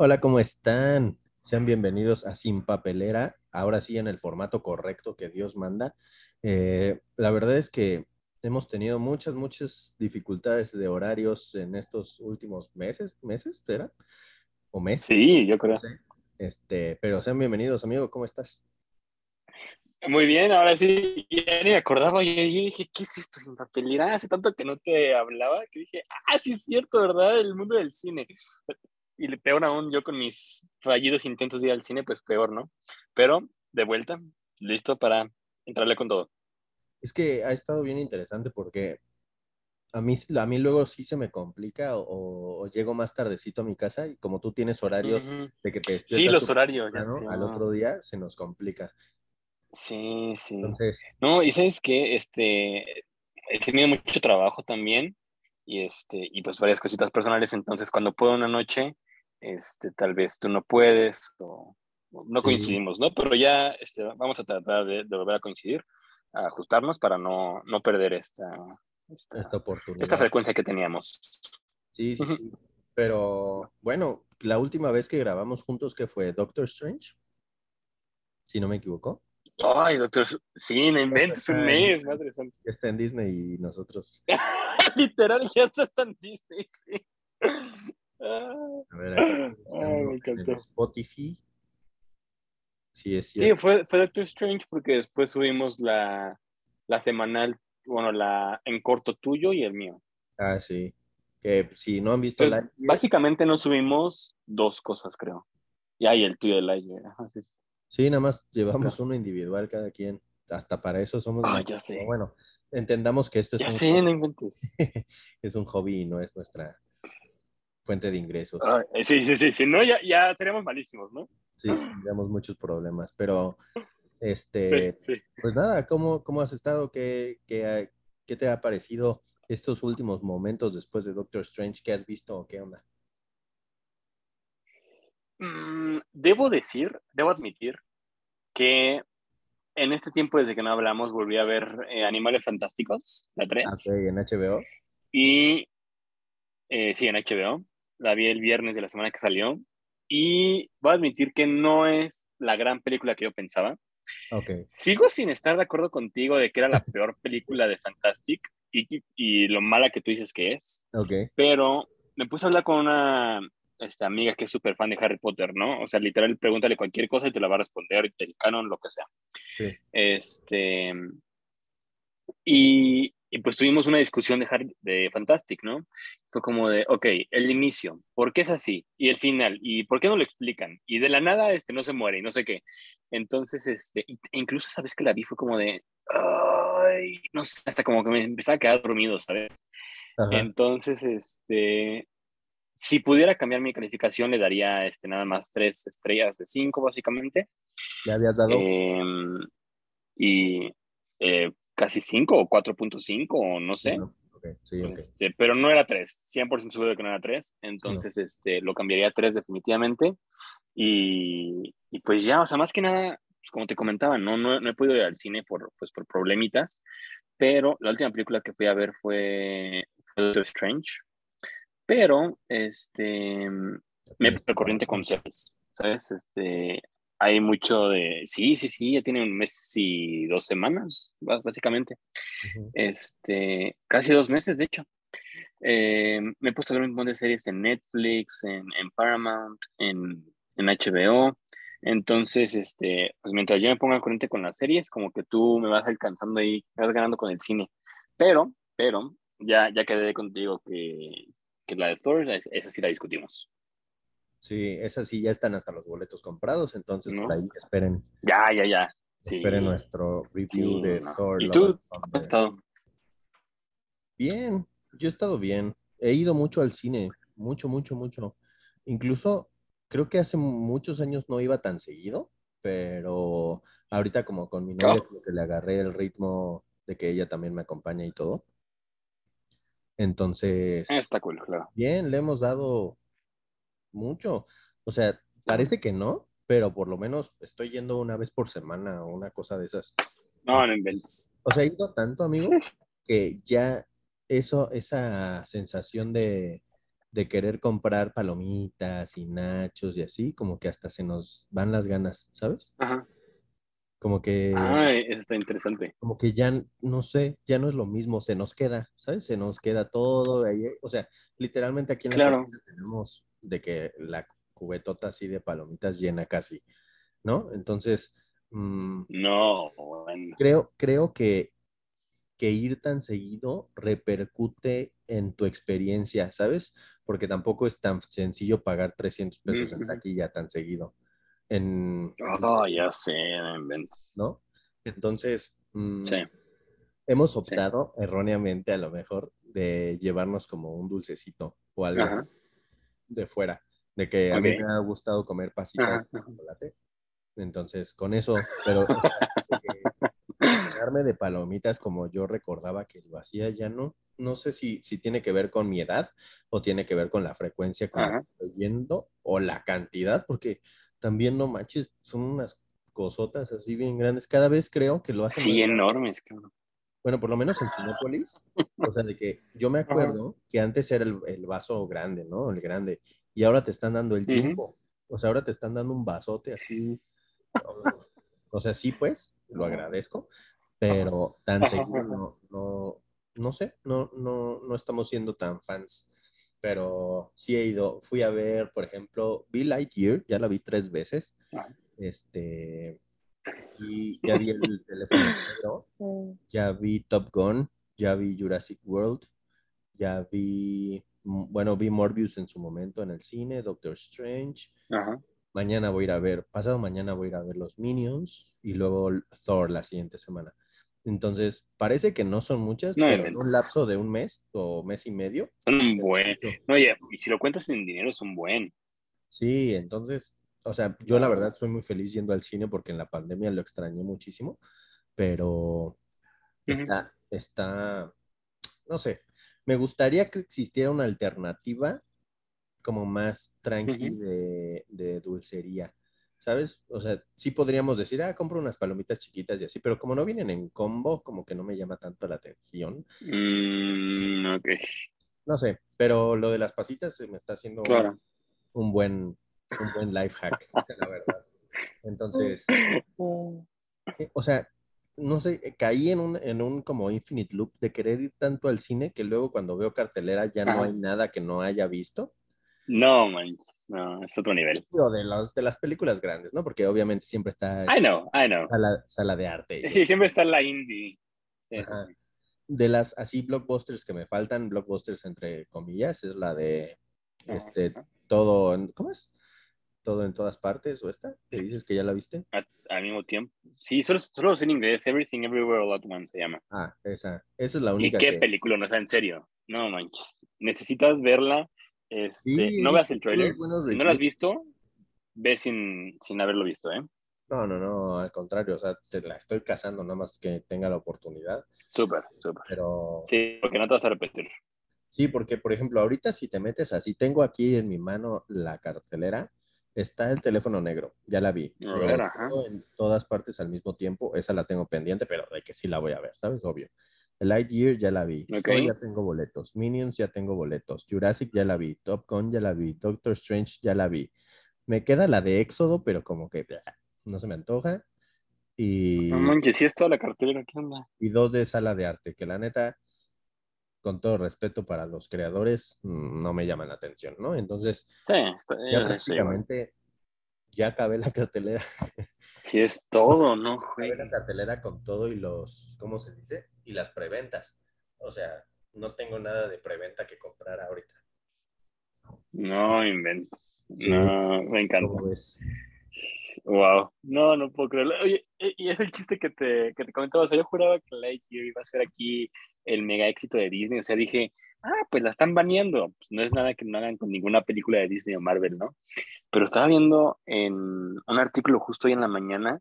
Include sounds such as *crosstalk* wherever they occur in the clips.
Hola, ¿cómo están? Sean bienvenidos a Sin Papelera, ahora sí en el formato correcto que Dios manda. Eh, la verdad es que hemos tenido muchas, muchas dificultades de horarios en estos últimos meses, meses, ¿será? ¿O meses? Sí, yo creo. No sé. Este, pero sean bienvenidos, amigo, ¿cómo estás? Muy bien, ahora sí, ya ni me acordaba. Yo dije, ¿qué es esto sin papelera? Hace tanto que no te hablaba que dije, ah, sí es cierto, ¿verdad? El mundo del cine. Y peor aún, yo con mis fallidos intentos de ir al cine, pues peor, ¿no? Pero de vuelta, listo para entrarle con todo. Es que ha estado bien interesante porque a mí, a mí luego sí se me complica o, o llego más tardecito a mi casa y como tú tienes horarios Ujú. de que te despiertas Sí, los horarios, ya temprano, sé. al otro día se nos complica. Sí, sí. Entonces, No, y sabes que este he tenido mucho trabajo también y este y pues varias cositas personales, entonces cuando puedo una noche, este tal vez tú no puedes o o no Sí. coincidimos, ¿no? Pero ya este, vamos a tratar de, de volver a coincidir, a ajustarnos para no, no perder esta, esta, esta oportunidad. esta frecuencia que teníamos. Sí, sí, sí. Pero bueno, la última vez que grabamos juntos, que fue Doctor Strange, si no me equivoco, Ay, doctor, sí, no inventes un mes, madre santa. está en Disney y nosotros. *laughs* Literal, ya está en Disney, sí. Ah. A ver, aquí Ay, me encantó. Spotify. Sí, es Sí, cierto. fue, fue Doctor Strange porque después subimos la, la semanal, bueno, la en corto tuyo y el mío. Ah, sí. Que si no han visto Entonces, Lightyear, básicamente nos subimos dos cosas, creo. Ya, y el tuyo de. Ajá, sí, sí. sí, nada más llevamos uno individual cada quien. Hasta para eso somos. Ah, ya sé. Bueno, entendamos que esto es Ya un, sé, no inventes. *laughs* es un hobby y no es nuestra fuente de ingresos. Ay, eh, sí, sí, sí, sí, no, ya, ya seríamos malísimos, ¿no? Sí, tendríamos muchos problemas, pero este, Sí, sí. pues nada, ¿cómo, cómo has estado? ¿Qué, qué, qué te ha parecido estos últimos momentos después de Doctor Strange? ¿Qué has visto o qué onda? Mm, debo decir, debo admitir que en este tiempo desde que no hablamos volví a ver eh, Animales Fantásticos, la 3. Ah, ok, en HBO. Y eh, sí, en HBO. La vi el viernes de la semana que salió. Y voy a admitir que no es la gran película que yo pensaba. Ok, Sigo sin estar de acuerdo contigo de que era la *laughs* peor película de Fantastic y, y lo mala que tú dices que es. ok. Pero me puse a hablar con una esta, amiga que es súper fan de Harry Potter, ¿no? O sea, literal, pregúntale cualquier cosa y te la va a responder, del canon, lo que sea. Sí, Este, y, y pues tuvimos una discusión de, Harry- de Fantastic, ¿no? Fue como de, ok, el inicio, ¿por qué es así? Y el final, ¿y por qué no lo explican? Y de la nada, este, no se muere y no sé qué. Entonces, este, e incluso sabes que la vi fue como de, ay, no sé, hasta como que me empezaba a quedar dormido, ¿sabes? ajá. Entonces, este, si pudiera cambiar mi calificación, le daría, este, nada más tres estrellas de cinco, básicamente. ¿Le habías dado? Em, y eh, casi 5 o 4.5 o no sé. No, ok, sí, ok. Este, pero no era 3, 100% seguro de que no era 3. Entonces, este, lo cambiaría a 3 definitivamente. Y, y pues ya, o sea, más que nada, pues, como te comentaba, no, no, no he podido ir al cine por, pues, por problemitas. Pero la última película que fui a ver fue, Doctor Strange. Pero, este, me puse al corriente con series, ¿sabes? Este, hay mucho de, sí, sí, sí, ya tiene un mes y dos semanas, bás- básicamente. Ujú. Este, casi dos meses, de hecho. Eh, me he puesto a ver un montón de series en Netflix, en, en Paramount, en, en HBO. Entonces, este, pues mientras yo me ponga al corriente con las series, como que tú me vas alcanzando ahí, me vas ganando con el cine. Pero, pero, ya, ya quedé contigo que, que la de Thor, es- esa sí la discutimos. Sí, esas sí ya están hasta los boletos comprados, entonces ¿No? por ahí esperen, Ya, ya, ya. Sí. esperen nuestro review Sí, de no. Thor. ¿Y tú? ¿Cómo has estado? Bien, yo he estado bien. He ido mucho al cine, mucho, mucho, mucho. Incluso creo que hace muchos años no iba tan seguido, pero ahorita como con mi novia Oh. que le agarré el ritmo de que ella también me acompaña y todo. Entonces, Está cool, claro. bien, le hemos dado mucho. O sea, parece que no, pero por lo menos estoy yendo una vez por semana o una cosa de esas. No, no inventes. O sea, he ido tanto, amigo, *laughs* que ya eso, esa sensación de, de querer comprar palomitas y nachos y así, como que hasta se nos van las ganas, ¿sabes? Ajá. Como que, Ah, eso está interesante. como que ya, no sé, ya no es lo mismo, se nos queda, ¿sabes? Se nos queda todo, ahí, o sea, literalmente aquí en la Claro. tenemos de que la cubetota así de palomitas llena casi, ¿no? Entonces, mm, No, bueno. creo, creo que, que ir tan seguido repercute en tu experiencia, ¿sabes? Porque tampoco es tan sencillo pagar 300 pesos en taquilla tan seguido. En, Oh, ya sé, no. Entonces, mm, Sí. hemos optado erróneamente a lo mejor de llevarnos como un dulcecito o algo Ajá. De fuera, de que a mí me ha gustado comer pasitas de chocolate. Entonces, con eso, pero o sea, de que llenarme de palomitas como yo recordaba que lo hacía, ya no. No sé si, si tiene que ver con mi edad o tiene que ver con la frecuencia con la Ajá. que estoy yendo o la cantidad, porque también no manches, son unas cosotas así bien grandes. Cada vez creo que lo hacen Sí, más enormes, cabrón. Bueno, por lo menos en Cinépolis, o sea, de que yo me acuerdo que antes era el, el vaso grande, ¿no? El grande, y ahora te están dando el Ujú. jumbo. O sea, ahora te están dando un vasote así. O sea, sí, pues, lo agradezco, pero tan ajá. no, no, no sé, no, no, no estamos siendo tan fans. Pero sí he ido, fui a ver, por ejemplo, vi Lightyear, ya la vi tres veces. Ajá. Este, y ya vi el teléfono *laughs* negro, ya vi Top Gun, ya vi Jurassic World, ya vi, mm, bueno, vi Morbius en su momento en el cine, Doctor Strange. Ajá. Mañana voy a ir a ver, pasado mañana voy a ir a ver los Minions y luego Thor la siguiente semana. Entonces, parece que no son muchas, No pero en un lapso de un mes o mes y medio. Son un es buen. mucho. No, oye, y si lo cuentas en dinero, es un buen. Sí, entonces, o sea, yo la verdad soy muy feliz yendo al cine porque en la pandemia lo extrañé muchísimo, pero está, está, no sé, me gustaría que existiera una alternativa como más tranqui de, de dulcería, ¿sabes? O sea, sí podríamos decir, ah, compro unas palomitas chiquitas y así, pero como no vienen en combo, como que no me llama tanto la atención. Mm, ok, No sé, pero lo de las pasitas se me está haciendo un buen, un buen life hack, *laughs* la verdad. Entonces, eh, o sea, no sé, eh, caí en un, en un como infinite loop de querer ir tanto al cine que luego cuando veo cartelera ya no hay nada que no haya visto. No, man, no, es otro nivel. Digo, de, los, de las películas grandes, ¿no? Porque obviamente siempre está I know, I know. sala, sala de arte. Sí, siempre está la indie. Ajá. De las así blockbusters que me faltan, blockbusters entre comillas, es la de este todo, ¿cómo es? Todo en todas partes, o esta, que dices que ya la viste. Al mismo tiempo. Sí, solo, solo es en inglés. Everything Everywhere All at Once se llama. Ah, esa, esa es la ¿Y única qué que... película? No, o sea, en serio. No manches. Necesitas verla. Este, Sí, no veas el trailer. Si no lo has visto, ve sin, sin haberlo visto, ¿eh? No, no, no, al contrario, o sea, se la estoy cazando nada más que tenga la oportunidad, Súper, súper. pero Sí, porque no te vas a repetir. sí, porque por ejemplo, ahorita si te metes así, tengo aquí en mi mano la cartelera, está el teléfono negro, ya la vi, A ver, ajá. en todas partes al mismo tiempo, esa la tengo pendiente, pero de que sí la voy a ver, ¿sabes? Obvio. El Lightyear ya la vi, Ok. Thor ya tengo boletos, Minions ya tengo boletos, Jurassic ya la vi, Top Gun ya la vi, Doctor Strange ya la vi. Me queda la de Éxodo, pero como que blah, no se me antoja. Y, No manches, sí es toda la cartelera. ¿Qué onda? y dos de sala de arte, que la neta, con todo respeto para los creadores, mm, no me llaman la atención, ¿no? Entonces, Sí, está, ya sí, prácticamente ya acabé la cartelera, Sí es todo, ¿no, *laughs* acabé la cartelera con todo y los, ¿cómo se dice? Y las preventas. O sea, no tengo nada de preventa que comprar ahorita. No inventes. Sí. No, me encanta. Wow. No, no puedo creerlo. Oye, eh, y es el chiste que te, que te comentaba. O sea, yo juraba que Lightyear iba a ser aquí el mega éxito de Disney. O sea, dije, ah, pues la están baneando. Pues no es nada que no hagan con ninguna película de Disney o Marvel, ¿no? Pero estaba viendo en un artículo justo hoy en la mañana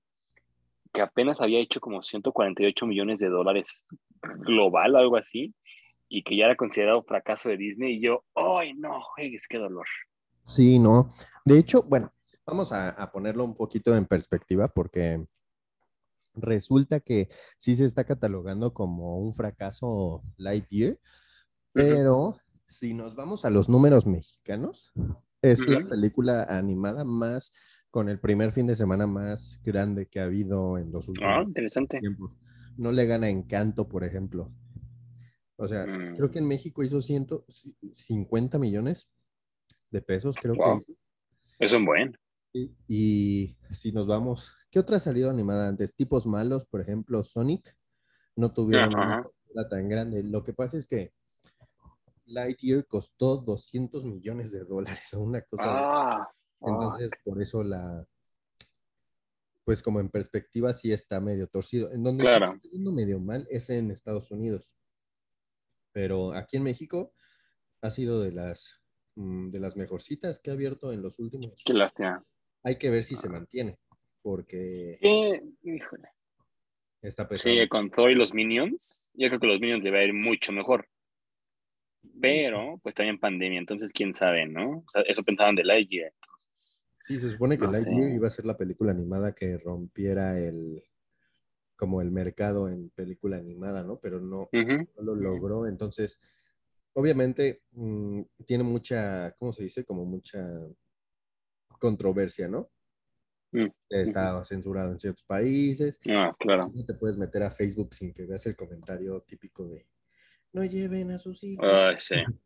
que apenas había hecho como 148 millones de dólares global, algo así, y que ya era considerado fracaso de Disney. Y yo, ¡ay, no juegues, qué dolor! Sí, no. De hecho, bueno, vamos a, a ponerlo un poquito en perspectiva porque resulta que sí se está catalogando como un fracaso Lightyear, pero si nos vamos a los números mexicanos, es la película animada más con el primer fin de semana más grande que ha habido en los últimos ah, interesante. tiempos. No le gana Encanto, por ejemplo. O sea, creo que en mm. México hizo 150 millones de pesos, creo que hizo. Es un buen. Y, si nos vamos, ¿qué otra ha salido animada antes? Tipos malos, por ejemplo, Sonic, no tuvieron una tan grande. Lo que pasa es que Lightyear costó 200 millones de dólares o *laughs* una cosa. Ah, Entonces, por eso la, pues como en perspectiva sí está medio torcido. En donde está medio mal es en Estados Unidos. Pero aquí en México ha sido de las mm, de las mejorcitas que ha abierto en los últimos. Qué lástima. Hay que ver si se mantiene, porque. híjole. Está pesado. Sí, con Thor y los Minions, yo creo que los Minions le va a ir mucho mejor. Pero, pues también pandemia, entonces quién sabe, ¿no? O sea, eso pensaban de Lightyear. Sí, se supone que Lightyear iba a ser la película animada que rompiera el como el mercado en película animada, ¿no? Pero no, lo logró. Entonces, obviamente mm, tiene mucha, ¿cómo se dice? Como mucha controversia, ¿no? Mm, Está censurado en ciertos países. Ah, claro. No te puedes meter a Facebook sin que veas el comentario típico de no lleven a sus hijos. Ah, sí. *laughs*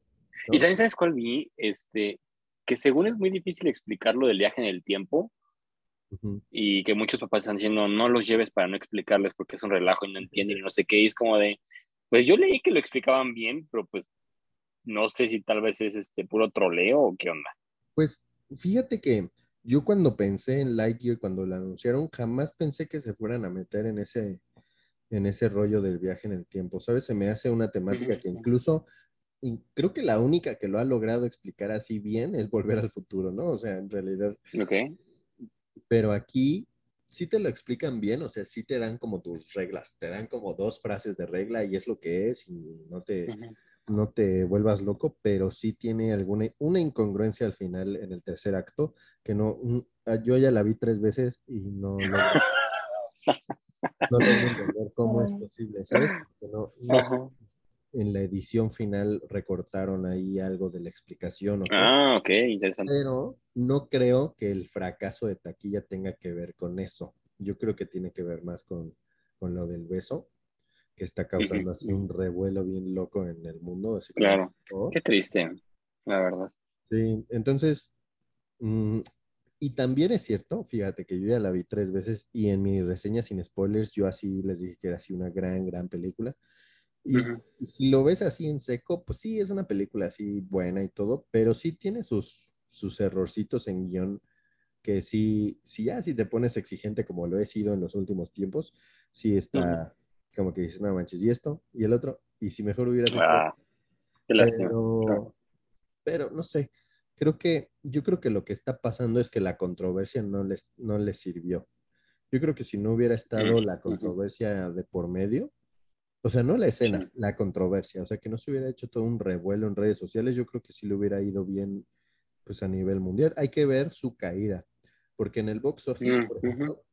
Y también sabes cuál vi, este, que según es muy difícil explicarlo del viaje en el tiempo y que muchos papás están diciendo no los lleves para no explicarles porque es un relajo y no entienden y no sé qué, y es como de, pues yo leí que lo explicaban bien, pero pues no sé si tal vez es este puro troleo o qué onda. Pues fíjate que yo cuando pensé en Lightyear, cuando lo anunciaron, jamás pensé que se fueran a meter en ese, en ese rollo del viaje en el tiempo. ¿Sabes? Se me hace una temática que incluso, creo que la única que lo ha logrado explicar así bien es volver al futuro, ¿no? O sea, en realidad. Ok. Pero aquí sí te lo explican bien, o sea, sí te dan como tus reglas, te dan como dos frases de regla y es lo que es y no te, no te vuelvas loco, pero sí tiene alguna, una incongruencia al final en el tercer acto que no, ah, yo ya la vi tres veces y no, *laughs* no no entender cómo es posible, ¿sabes? no, en la edición final recortaron ahí algo de la explicación. Ah, ok, interesante. Pero no creo que el fracaso de taquilla tenga que ver con eso. Yo creo que tiene que ver más con, con lo del beso, que está causando así un revuelo bien loco en el mundo. claro, qué triste, la verdad. Sí, entonces, mm, y también es cierto, fíjate que yo ya la vi tres veces y en mi reseña sin spoilers yo así les dije que era así una gran, gran película. Y, si lo ves así en seco, pues sí, es una película así buena y todo, pero sí tiene sus, sus errorcitos en guion que sí, sí ya si te pones exigente como lo he sido en los últimos tiempos, sí está como que dices, no manches, y esto, y el otro, y si mejor hubieras hecho... Ah, pero, pero no sé, creo que, yo creo que lo que está pasando es que la controversia no les, no les sirvió. Yo creo que si no hubiera estado la controversia de por medio, o sea, no la escena, la controversia, o sea, que no se hubiera hecho todo un revuelo en redes sociales, yo creo que sí le hubiera ido bien, pues a nivel mundial. Hay que ver su caída, porque en el box office, por ejemplo,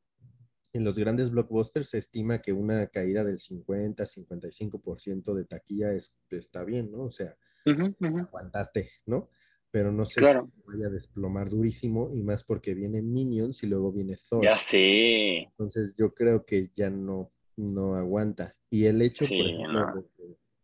en los grandes blockbusters se estima que una caída del 50, 55% de taquilla es, está bien, ¿no? O sea, aguantaste, ¿no? pero no sé si vaya a desplomar durísimo y más porque viene Minions y luego viene Thor. Ya sé. Entonces yo creo que ya no, no aguanta. Y el hecho, por ejemplo,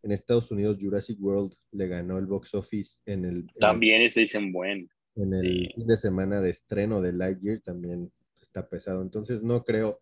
en Estados Unidos Jurassic World le ganó el box office en el... También ese dicen buen. En el fin de semana de estreno de Lightyear también está pesado. Entonces no creo...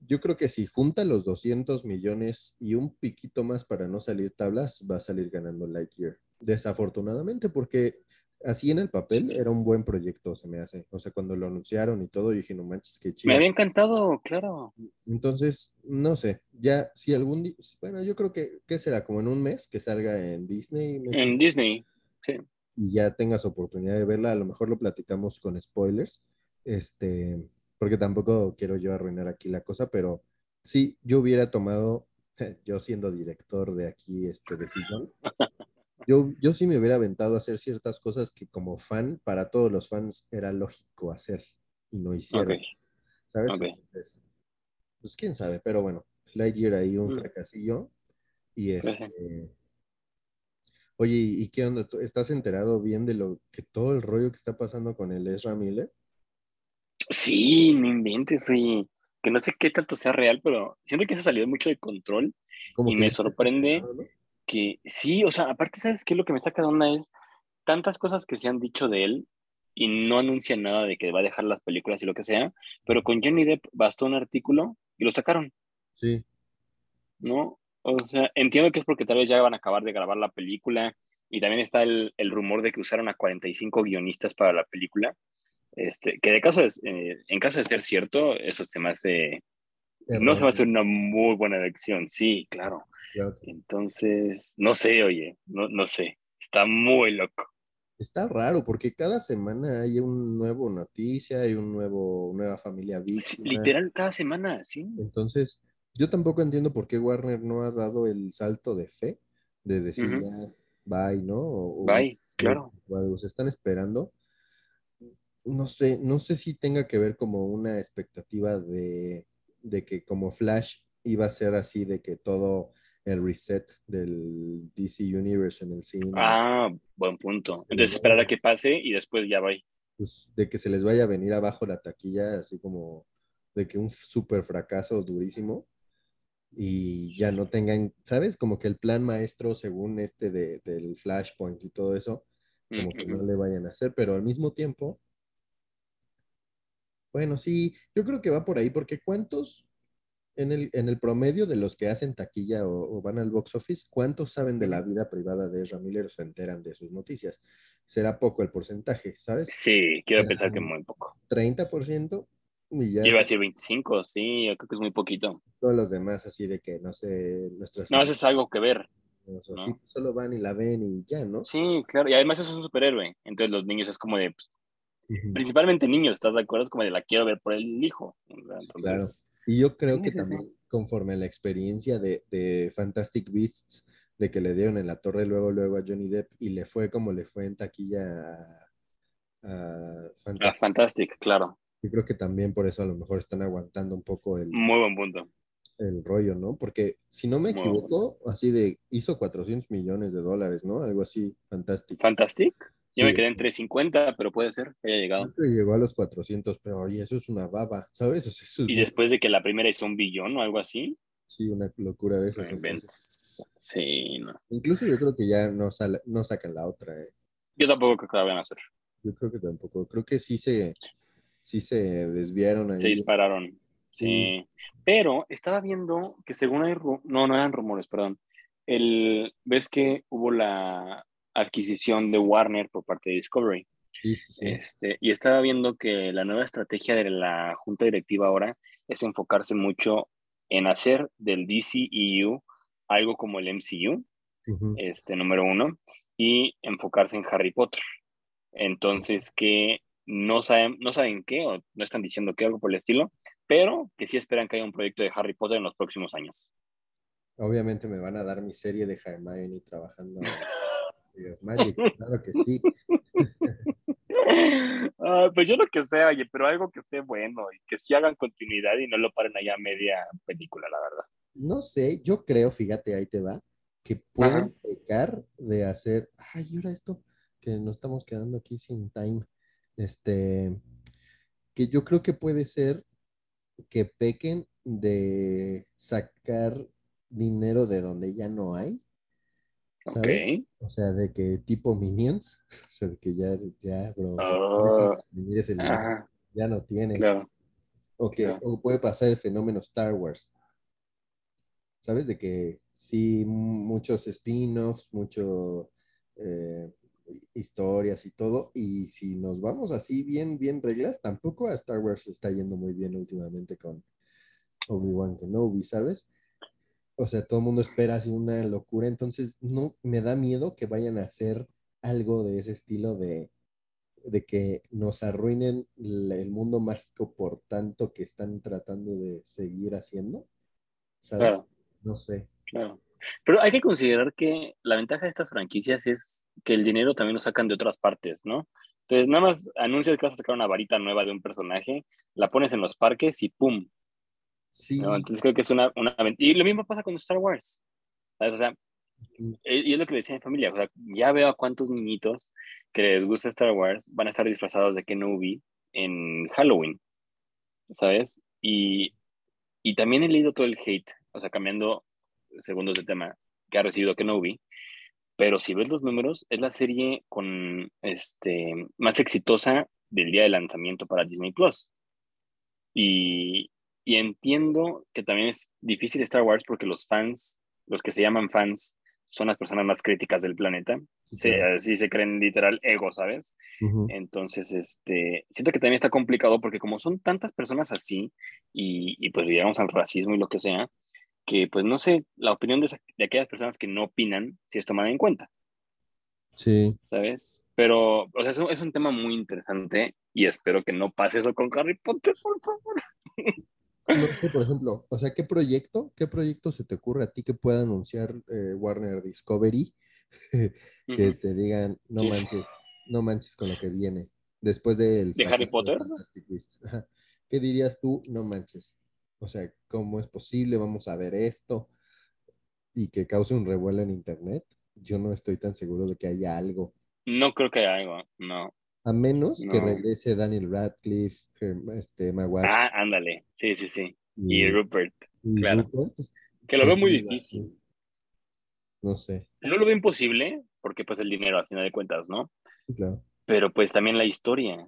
Yo creo que si junta los 200 millones y un piquito más para no salir tablas, va a salir ganando Lightyear. Desafortunadamente, porque así en el papel era un buen proyecto, se me hace. O sea, cuando lo anunciaron y todo, dije, no manches, qué chido. Me había encantado, claro. Entonces, no sé, ya si algún día, bueno, yo creo que, ¿qué será? Como en un mes que salga en Disney. En Disney, sí. Y ya tengas oportunidad de verla, a lo mejor lo platicamos con spoilers, este, porque tampoco quiero yo arruinar aquí la cosa, pero sí, yo hubiera tomado, *laughs* yo siendo director de aquí, este, decisión, *laughs* yo, yo sí me hubiera aventado a hacer ciertas cosas que como fan, para todos los fans era lógico hacer y no hicieron. ¿Sabes? pues quién sabe, pero bueno, Lightyear ahí un mm. fracasillo y este, Oye, ¿y qué onda? ¿Estás enterado bien de lo que todo el rollo que está pasando con el Ezra Miller? Sí, no inventes, sí. Que no sé qué tanto sea real, pero siento que se ha salido mucho de control y me sorprende que sí, o sea, aparte, ¿sabes qué? Lo que me saca de onda es tantas cosas que se han dicho de él y no anuncian nada de que va a dejar las películas y lo que sea, pero con Johnny Depp bastó un artículo y lo sacaron. Sí. ¿No? O sea, entiendo que es porque tal vez ya van a acabar de grabar la película y también está el, el rumor de que usaron a 45 guionistas para la película. Este, que de caso es, eh, en caso de ser cierto, eso se me hace, no se va a hacer una muy buena elección, sí, claro. Entonces, no sé, oye, no, no sé, está muy loco. Está raro porque cada semana hay un nuevo noticia, hay un nuevo, nueva familia víctima. literal, cada semana, sí. Entonces, yo tampoco entiendo por qué Warner no ha dado el salto de fe, de decir ya, bye, ¿no? bye, claro. O, se están esperando. No sé, no sé si tenga que ver como una expectativa de, de que como Flash iba a ser así, de que todo el reset del DC Universe en el cine. Ah, buen punto. Entonces esperar a que pase y después ya va. Pues de que se les vaya a venir abajo la taquilla, así como de que un súper fracaso durísimo y ya no tengan, ¿sabes? Como que el plan maestro según este de, del Flashpoint y todo eso, como que no le vayan a hacer, pero al mismo tiempo, bueno, sí, yo creo que va por ahí, porque ¿cuántos en el, en el promedio de los que hacen taquilla o, van al box office, ¿cuántos saben de la vida privada de Ramírez o se enteran de sus noticias? Será poco el porcentaje, ¿sabes? Sí, quiero pensar que muy poco. 30%. Y ya Iba a decir 25, sí, yo creo que es muy poquito. Todos los demás, así de que, no sé, nuestras... No, eso es algo que ver. Sí, solo van y la ven y ya, ¿no? Sí, claro, y además es un superhéroe, entonces los niños es como de, pues, principalmente niños, ¿estás de acuerdo? Es como de la quiero ver por el hijo. Entonces, claro. Y yo creo que también, conforme a la experiencia de, de, Fantastic Beasts, de que le dieron en la torre luego, luego a Johnny Depp y le fue como le fue en taquilla a, Fantastic. Fantastic, claro. Yo creo que también por eso a lo mejor están aguantando un poco el... Muy buen punto. El rollo, ¿no? Porque si no me equivoco, así de, hizo 400 millones de dólares, ¿no? Algo así, Fantastic. Fantastic. Yo me quedé en 350, pero puede ser que haya llegado. llegó a los 400, pero oye, eso es una baba, ¿sabes? y después de que la primera hizo un billón o algo así. Sí, una locura de esas. Sí, no. Incluso yo creo que ya no, no sacan la otra. ¿eh? Yo tampoco creo que la vayan a hacer. Yo creo que tampoco. Creo que sí se, sí se desviaron ahí. Se dispararon. Sí. Pero estaba viendo que según hay... No, no eran rumores, perdón. El... ¿Ves que hubo la adquisición de Warner por parte de Discovery. Sí, sí, sí. Este, y estaba viendo que la nueva estrategia de la junta directiva ahora es enfocarse mucho en hacer del DCEU algo como el MCU, este número uno, y enfocarse en Harry Potter. Entonces, que no saben, no saben qué, o no están diciendo qué, algo por el estilo, pero que sí esperan que haya un proyecto de Harry Potter en los próximos años. Obviamente me van a dar mi serie de Hermione trabajando *laughs* Magic, claro que sí. *laughs* pues yo lo que sé, oye, pero algo que esté bueno y que sí hagan continuidad y no lo paren allá a media película, la verdad. No sé, yo creo, fíjate, ahí te va, que pueden pecar de hacer, ay, ahora esto, que nos estamos quedando aquí sin time, este, que yo creo que puede ser que pequen de sacar dinero de donde ya no hay o sea, de que tipo Minions, *laughs* o sea, de que ya, ya, bro, oh, ya no tiene. O que o puede pasar el fenómeno Star Wars. ¿Sabes? De que sí, muchos spin-offs, mucho eh, historias y todo. Y si nos vamos así bien, bien reglas, tampoco a Star Wars está yendo muy bien últimamente con Obi-Wan Kenobi, ¿sabes? O sea, todo el mundo espera así una locura, entonces no me da miedo que vayan a hacer algo de ese estilo de, de que nos arruinen el mundo mágico por tanto que están tratando de seguir haciendo. ¿Sabes? No sé. Claro. Pero hay que considerar que la ventaja de estas franquicias es que el dinero también lo sacan de otras partes, ¿no? Entonces, nada más anuncias que vas a sacar una varita nueva de un personaje, la pones en los parques y ¡pum! Sí. Entonces creo que es una, una... Y lo mismo pasa con Star Wars. O sea, y es lo que decía mi familia, o sea, ya veo a cuántos niñitos que les gusta Star Wars van a estar disfrazados de Kenobi en Halloween, ¿sabes? Y, y también he leído todo el hate, o sea, cambiando segundos de tema, que ha recibido Kenobi, pero si ves los números, es la serie con este más exitosa del día de lanzamiento para Disney Plus. Y, y entiendo que también es difícil Star Wars porque los fans, los que se llaman fans, son las personas más críticas del planeta. Sí, se, se creen literal ego, ¿sabes? Entonces, este, siento que también está complicado porque como son tantas personas así y, y, pues llegamos al racismo y lo que sea, que pues no sé, la opinión de, de aquellas personas que no opinan si es tomada en cuenta. Sí. ¿Sabes? Pero, o sea, es un, es un tema muy interesante y espero que no pase eso con Harry Potter, por favor. *laughs* No sé, por ejemplo, o sea, ¿qué proyecto, qué proyecto se te ocurre a ti que pueda anunciar eh, Warner Discovery *laughs* que te digan, no manches, no manches con lo que viene después del de Harry Potter? ¿Qué dirías tú, no manches? O sea, ¿cómo es posible? Vamos a ver esto y que cause un revuelo en internet. Yo no estoy tan seguro de que haya algo. No creo que haya algo, no. A menos que regrese Daniel Radcliffe, este, Ah, ándale. Sí, sí, sí. Y, Rupert. claro. que lo veo muy difícil. No sé. No lo veo imposible, porque pues el dinero, a final de cuentas, ¿no? claro. Pero pues también la historia.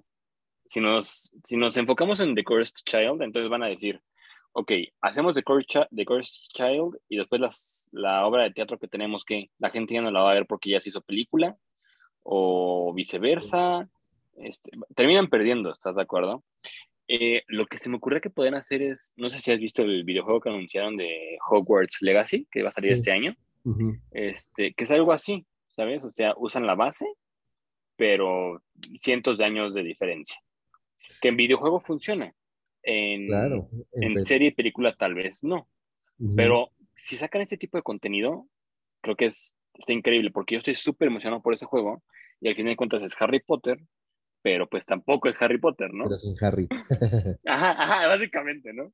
Si nos, si nos enfocamos en The Cursed Child, entonces van a decir, ok, hacemos The Cursed, The Child y después las, la obra de teatro que tenemos que la gente ya no la va a ver porque ya se hizo película, o viceversa, este, terminan perdiendo, ¿estás de acuerdo? Eh, lo que se me ocurre que pueden hacer es, no sé si has visto el videojuego que anunciaron de Hogwarts Legacy, que va a salir este año, este, que es algo así, ¿sabes? O sea, usan la base, pero cientos de años de diferencia. Que en videojuego funciona. En, en, serie y película tal vez no. Pero si sacan este tipo de contenido, creo que es, está increíble, porque yo estoy súper emocionado por ese juego, y al fin de cuentas es Harry Potter, pero pues tampoco es Harry Potter, ¿no? Pero sin Harry. *laughs* ajá, ajá, básicamente, ¿no?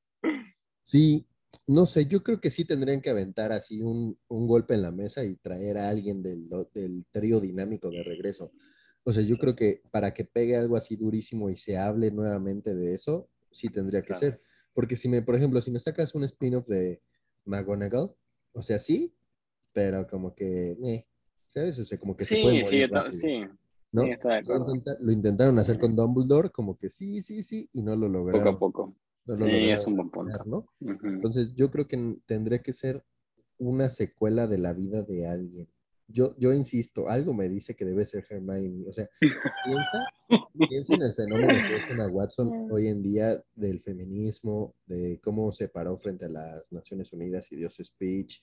Sí, no sé, yo creo que sí tendrían que aventar así un, golpe en la mesa y traer a alguien del, del trío dinámico de regreso. O sea, yo creo que para que pegue algo así durísimo y se hable nuevamente de eso, sí tendría que ser. Porque si me, por ejemplo, si me sacas un spin-off de McGonagall, o sea, sí, pero como que, eh, ¿sabes? O sea, como que sí, se puede morir sí, sí. ¿No? lo, intentaron hacer con Dumbledore, como que sí, sí, sí, y no lo lograron. Poco a poco. sí, es un buen punto. Entonces, yo creo que tendría que ser una secuela de la vida de alguien. Yo, yo insisto, algo me dice que debe ser Hermione. O sea, *laughs* piensa, piensa en el fenómeno que es Emma Watson hoy en día del feminismo, de cómo se paró frente a las Naciones Unidas y dio su speech,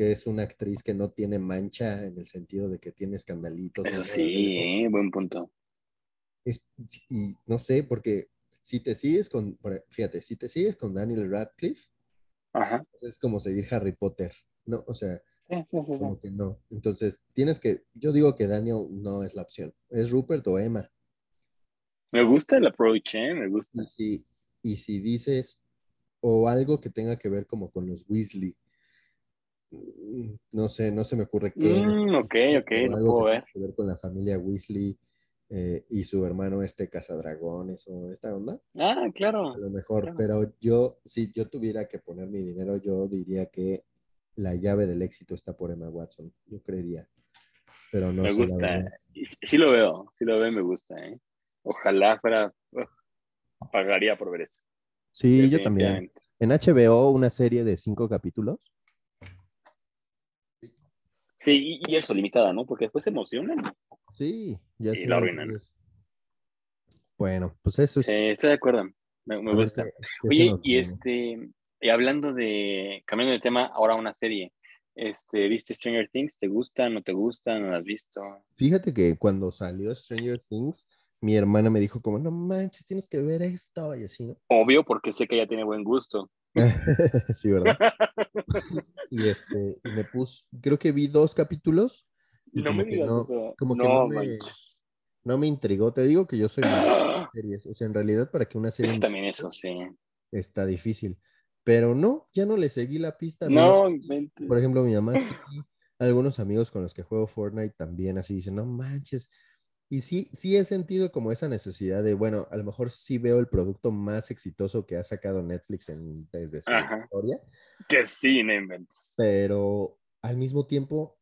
que es una actriz que no tiene mancha en el sentido de que tiene escandalitos. Pero sí, buen punto. y no sé, porque si te sigues con, fíjate, si te sigues con Daniel Radcliffe, pues es como seguir Harry Potter, ¿no? O sea, como que no. Entonces, tienes que, yo digo que Daniel no es la opción, es Rupert o Emma. Me gusta el approach, ¿eh? Me gusta. sí, y si dices, o algo que tenga que ver como con los Weasley, no sé, no se me ocurre qué. Mm, ok, ok, no puedo ver. Que ver con la familia Weasley eh, y su hermano este cazadragones o esta onda. Ah, claro. A lo mejor, pero yo, si yo tuviera que poner mi dinero, yo diría que la llave del éxito está por Emma Watson, yo creería. Pero no Me gusta, sí lo veo, sí lo veo, me gusta, ¿eh? Ojalá fuera, pagaría por ver eso. Sí, yo también. En HBO, una serie de cinco capítulos Sí, y eso, limitada, ¿no? Porque después se emocionan. Sí, ya y la arruinan. Bueno, pues eso es. Sí, estoy de acuerdo. Me, gusta. Oye, y este, y hablando de, cambiando de tema, ahora una serie. Este, ¿viste Stranger Things? ¿Te gusta? ¿No te gusta? ¿No la has visto? Fíjate que cuando salió Stranger Things, mi hermana me dijo como, no manches, tienes que ver esto y así, ¿no? Obvio, porque sé que ella tiene buen gusto. *laughs* sí, ¿verdad? *laughs* y este, y me puse, creo que vi dos capítulos y no como que no, como que no, me, no me intrigó. Te digo que yo soy *gasps* series, o sea, en realidad para que una serie... Es también eso, sí. Está difícil. Pero no, ya no le seguí la pista. No, por ejemplo, mi mamá sí algunos amigos con los que juego Fortnite también así dicen, no manches. Y sí, sí he sentido como esa necesidad de, bueno, a lo mejor sí veo el producto más exitoso que ha sacado Netflix en, desde su historia. Que sí, no inventes. Pero al mismo tiempo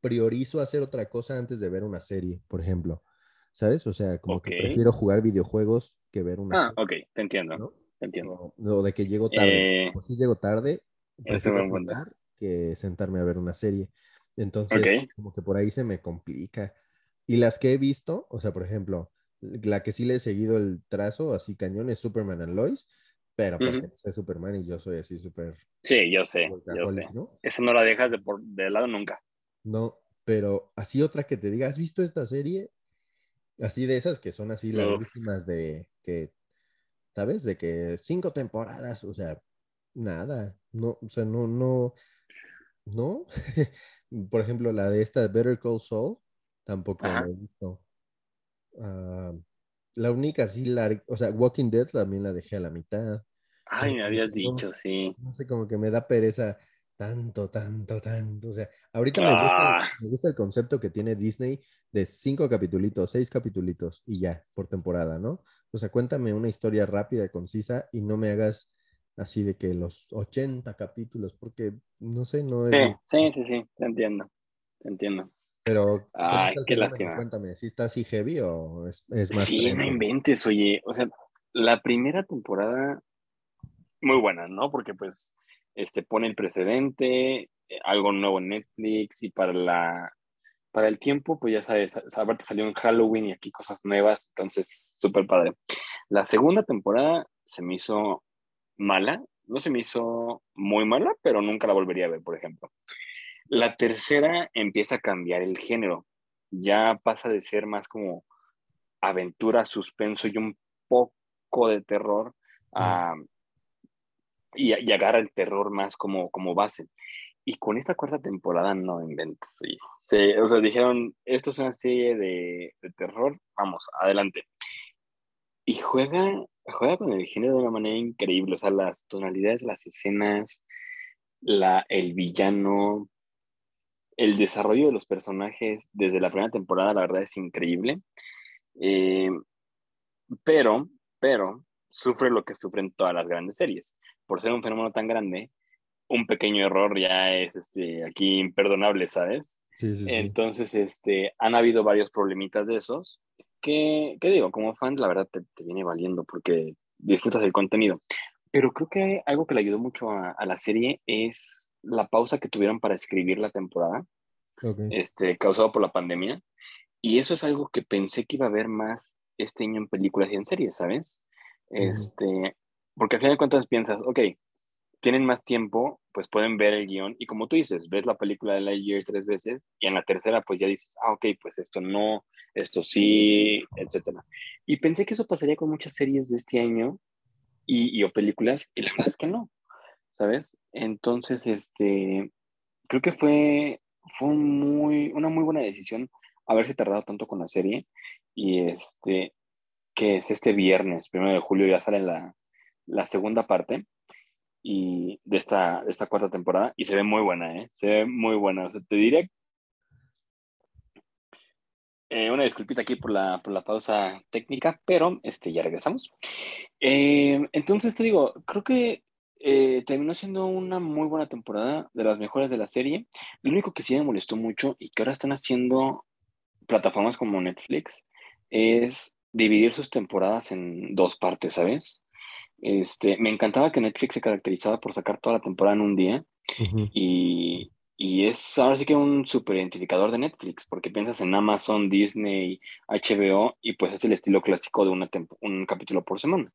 priorizo hacer otra cosa antes de ver una serie, por ejemplo. ¿Sabes? O sea, como que prefiero jugar videojuegos que ver una ah, serie. Ah, ok, te entiendo. Te entiendo. O, de que llego tarde. o si llego tarde, prefiero jugar que sentarme a ver una serie. Entonces, como que por ahí se me complica. Y las que he visto, o sea, por ejemplo, la que sí le he seguido el trazo así cañón es Superman and Lois, pero porque es Superman y yo soy así súper... Sí, yo sé, yo sé. Esa no la dejas de, por, de lado nunca. No, pero así otra que te diga, ¿has visto esta serie? Así de esas que son así larguísimas de que, ¿sabes? De que cinco temporadas, o sea, nada, no, o sea, no, no, no. *laughs* Por ejemplo, la de esta Better Call Saul, tampoco la he visto. Ah, la única, sí, la, o sea, Walking Dead también la dejé a la mitad. Ay, me habías dicho, sí. No sé, como que me da pereza tanto, tanto, tanto. O sea, ahorita me, gusta, ah. me, gusta, el concepto que tiene Disney de cinco capítulos, seis capítulos y ya, por temporada, ¿no? O sea, cuéntame una historia rápida, concisa y no me hagas así de que los 80 capítulos, porque no sé, no es... Sí, sí, sí, sí, te entiendo, te entiendo. Pero, Ay, qué lástima. Cuéntame, ¿sí está así heavy o es, más... Sí, no inventes, oye, o sea, la primera temporada, muy buena, ¿no? Porque pues, este, pone el precedente, eh, algo nuevo en Netflix y para la... Para el tiempo, pues ya sabes, aparte salió en Halloween y aquí cosas nuevas, entonces súper padre. La segunda temporada se me hizo mala, no se me hizo muy mala, pero nunca la volvería a ver, por ejemplo. La tercera empieza a cambiar el género, ya pasa de ser más como aventura, suspenso y un poco de terror y, agarra el terror más como, como base. Y con esta cuarta temporada no inventas. Sí. o sea, dijeron, esto es una serie de, de terror, vamos, adelante. Y juega juega con el género de una manera increíble, o sea, las tonalidades, las escenas, la, el villano, el desarrollo de los personajes desde la primera temporada, la verdad es increíble. Eh, pero, pero, sufre lo que sufren todas las grandes series. Por ser un fenómeno tan grande, un pequeño error ya es este, aquí imperdonable, ¿sabes? Sí, sí, Entonces, este, han habido varios problemitas de esos que, digo, como fan, la verdad te, viene valiendo porque disfrutas el contenido. Pero creo que algo que le ayudó mucho a, la serie es la pausa que tuvieron para escribir la temporada, este, causado por la pandemia. Y eso es algo que pensé que iba a haber más este año en películas y en series, ¿sabes? Este, porque al final de cuentas piensas, ok, tienen más tiempo, pues pueden ver el guion y como tú dices, ves la película de Lightyear tres veces y en la tercera pues ya dices, ah, ok, pues esto no, esto sí, etcétera. Y pensé que eso pasaría con muchas series de este año y, o películas y la verdad es que no, ¿sabes? Entonces, este, creo que fue, fue muy, una muy buena decisión haberse tardado tanto con la serie y este, que es este viernes, primero de julio ya sale la, la segunda parte y de esta, de esta cuarta temporada y se ve muy buena, ¿eh? Se ve muy buena. O sea, te diré eh, una disculpita aquí por la, por la pausa técnica, pero este, ya regresamos. Eh, entonces te digo, creo que eh, terminó siendo una muy buena temporada, de las mejores de la serie. Lo único que sí me molestó mucho y que ahora están haciendo plataformas como Netflix es dividir sus temporadas en dos partes, ¿sabes? Este, me encantaba que Netflix se caracterizaba por sacar toda la temporada en un día. y, y, es ahora sí que un super identificador de Netflix, porque piensas en Amazon, Disney, HBO, y pues es el estilo clásico de una un capítulo por semana.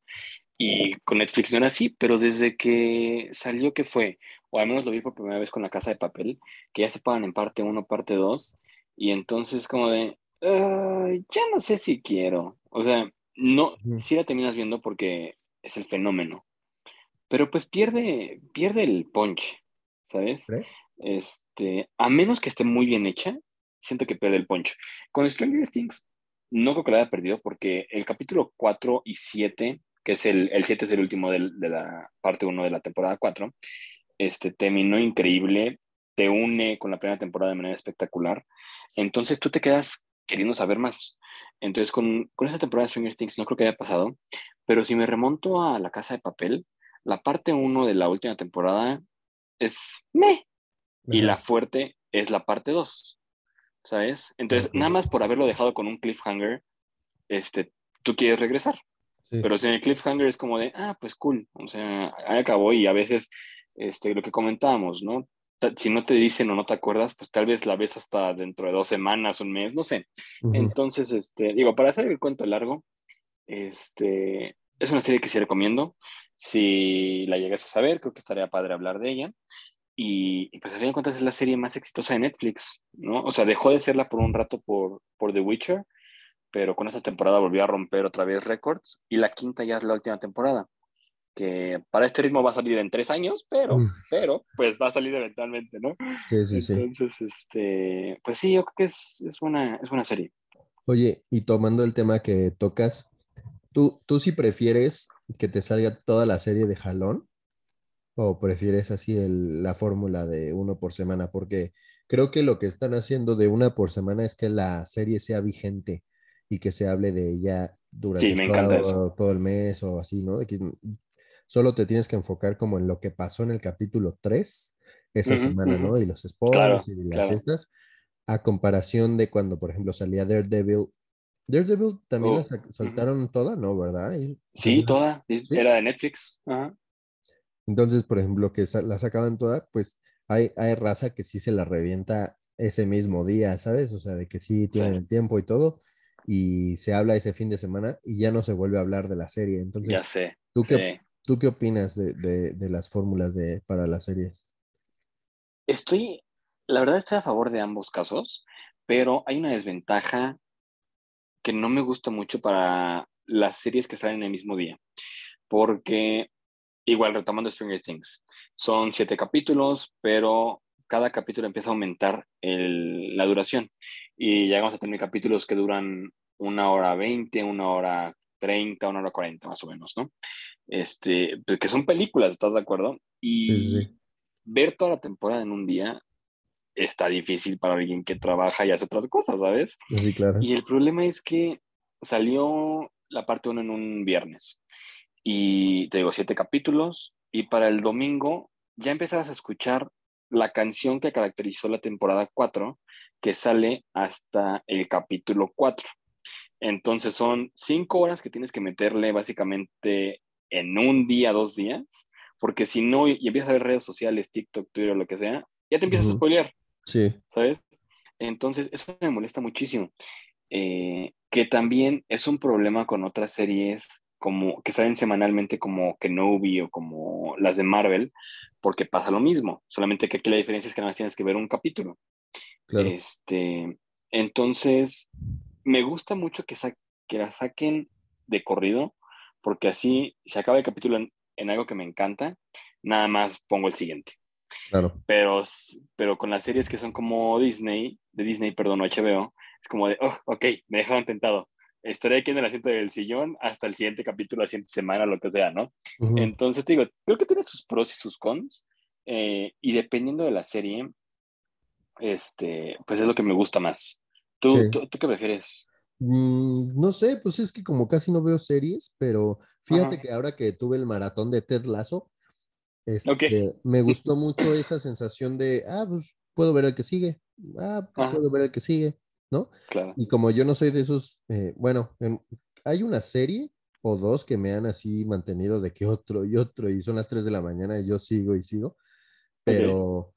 Y con Netflix no era así, pero desde que salió que fue, o al menos lo vi por primera vez con la casa de papel, que ya se pagan en parte 1, parte 2, y entonces como de, ya no sé si quiero. O sea, no, si la terminas viendo porque es el fenómeno. Pero pues pierde, pierde el punch, ¿sabes? Este, a menos que esté muy bien hecha, siento que pierde el punch. Con Stranger Things, no creo que la haya perdido porque el capítulo 4 y 7, que es el, el 7 es el último de la parte 1 de la temporada 4, este, terminó increíble. te une con la primera temporada de manera espectacular. Entonces tú te quedas queriendo saber más. Entonces con, con esa temporada de Stranger Things no creo que haya pasado, pero si me remonto a La Casa de Papel, la parte 1 de la última temporada es me y la fuerte es la parte 2, ¿sabes? Entonces, nada más por haberlo dejado con un cliffhanger, este, tú quieres regresar. Pero si en el cliffhanger es como de, ah, pues cool, o sea, ahí acabó y a veces, este, lo que comentábamos, ¿no? Si no te dicen o no te acuerdas, pues tal vez la ves hasta dentro de dos semanas, un mes, no sé. Entonces, este, digo, para hacer el cuento largo, este, es una serie que sí recomiendo. Si la llegas a saber, creo que estaría padre hablar de ella. Y, pues a fin de cuentas es la serie más exitosa de Netflix, ¿no? O sea, dejó de serla por un rato por, por The Witcher, pero con esta temporada volvió a romper otra vez récords. Y la quinta ya es la última temporada, que para este ritmo va a salir en tres años, pero, pero pues va a salir eventualmente, ¿no? Sí, sí, sí. Entonces, este, pues sí, yo creo que es, es, buena, es buena serie. Oye, y tomando el tema que tocas, ¿tú, tú sí prefieres que te salga toda la serie de jalón? ¿O prefieres así la fórmula de uno por semana? Porque creo que lo que están haciendo de una por semana es que la serie sea vigente y que se hable de ella durante todo, el mes o así, ¿no? Que solo te tienes que enfocar como en lo que pasó en el capítulo 3 esa semana, ¿no? Y los spoilers y las estas, a comparación de cuando, por ejemplo, salía Daredevil. Daredevil también la oh, saltaron toda, ¿no? ¿Verdad? sí, toda. Era de Netflix. Ajá. Entonces, por ejemplo, que la sacaban toda, pues hay, hay raza que sí se la revienta ese mismo día, ¿sabes? O sea, de que sí tienen el tiempo y todo, y se habla ese fin de semana y ya no se vuelve a hablar de la serie. Entonces, ya sé. ¿tú qué, ¿tú qué opinas de, de, las fórmulas de, para las series? Estoy, la verdad estoy a favor de ambos casos, pero hay una desventaja que no me gusta mucho para las series que salen el mismo día, porque igual retomando Stranger Things, son siete capítulos, pero cada capítulo empieza a aumentar la duración y llegamos a tener capítulos que duran una hora veinte, una hora treinta, una hora cuarenta más o menos, ¿no? Este, pues que son películas, ¿estás de acuerdo? Y ver toda la temporada en un día está difícil para alguien que trabaja y hace otras cosas, ¿sabes? Sí, claro. Y el problema es que salió la parte 1 en un viernes y te digo, siete capítulos, y para el domingo ya empezarás a escuchar la canción que caracterizó la temporada 4, que sale hasta el capítulo 4. Entonces son cinco horas que tienes que meterle básicamente en un día, dos días, porque si no, y empiezas a ver redes sociales, TikTok, Twitter, lo que sea, ya te empiezas a spoilear. Sí. ¿Sabes? Entonces, eso me molesta muchísimo. Eh, que también es un problema con otras series como que salen semanalmente como Kenobi o como las de Marvel, porque pasa lo mismo, solamente que aquí la diferencia es que nada más tienes que ver un capítulo. Este, entonces, me gusta mucho que, que la saquen de corrido, porque así se acaba el capítulo en, algo que me encanta, nada más pongo el siguiente. Claro. Pero, pero con las series que son como Disney, de Disney, perdón, HBO, es como de, oh, ok, me dejaron tentado estaré aquí en el asiento del sillón hasta el siguiente capítulo, la siguiente semana, lo que sea, ¿no? Entonces, te digo, creo que tiene sus pros y sus cons, eh, y dependiendo de la serie, este, pues es lo que me gusta más. ¿Tú, ¿tú, qué prefieres? Mm, no sé, pues es que como casi no veo series, pero fíjate que ahora que tuve el maratón de Ted Lasso, este, me gustó mucho esa sensación de, ah, pues puedo ver el que sigue, ah, puedo ver el que sigue. ¿no? Claro. Y como yo no soy de esos, eh, bueno, hay una serie o dos que me han así mantenido de que otro y otro, y son las 3 de la mañana y yo sigo y sigo, pero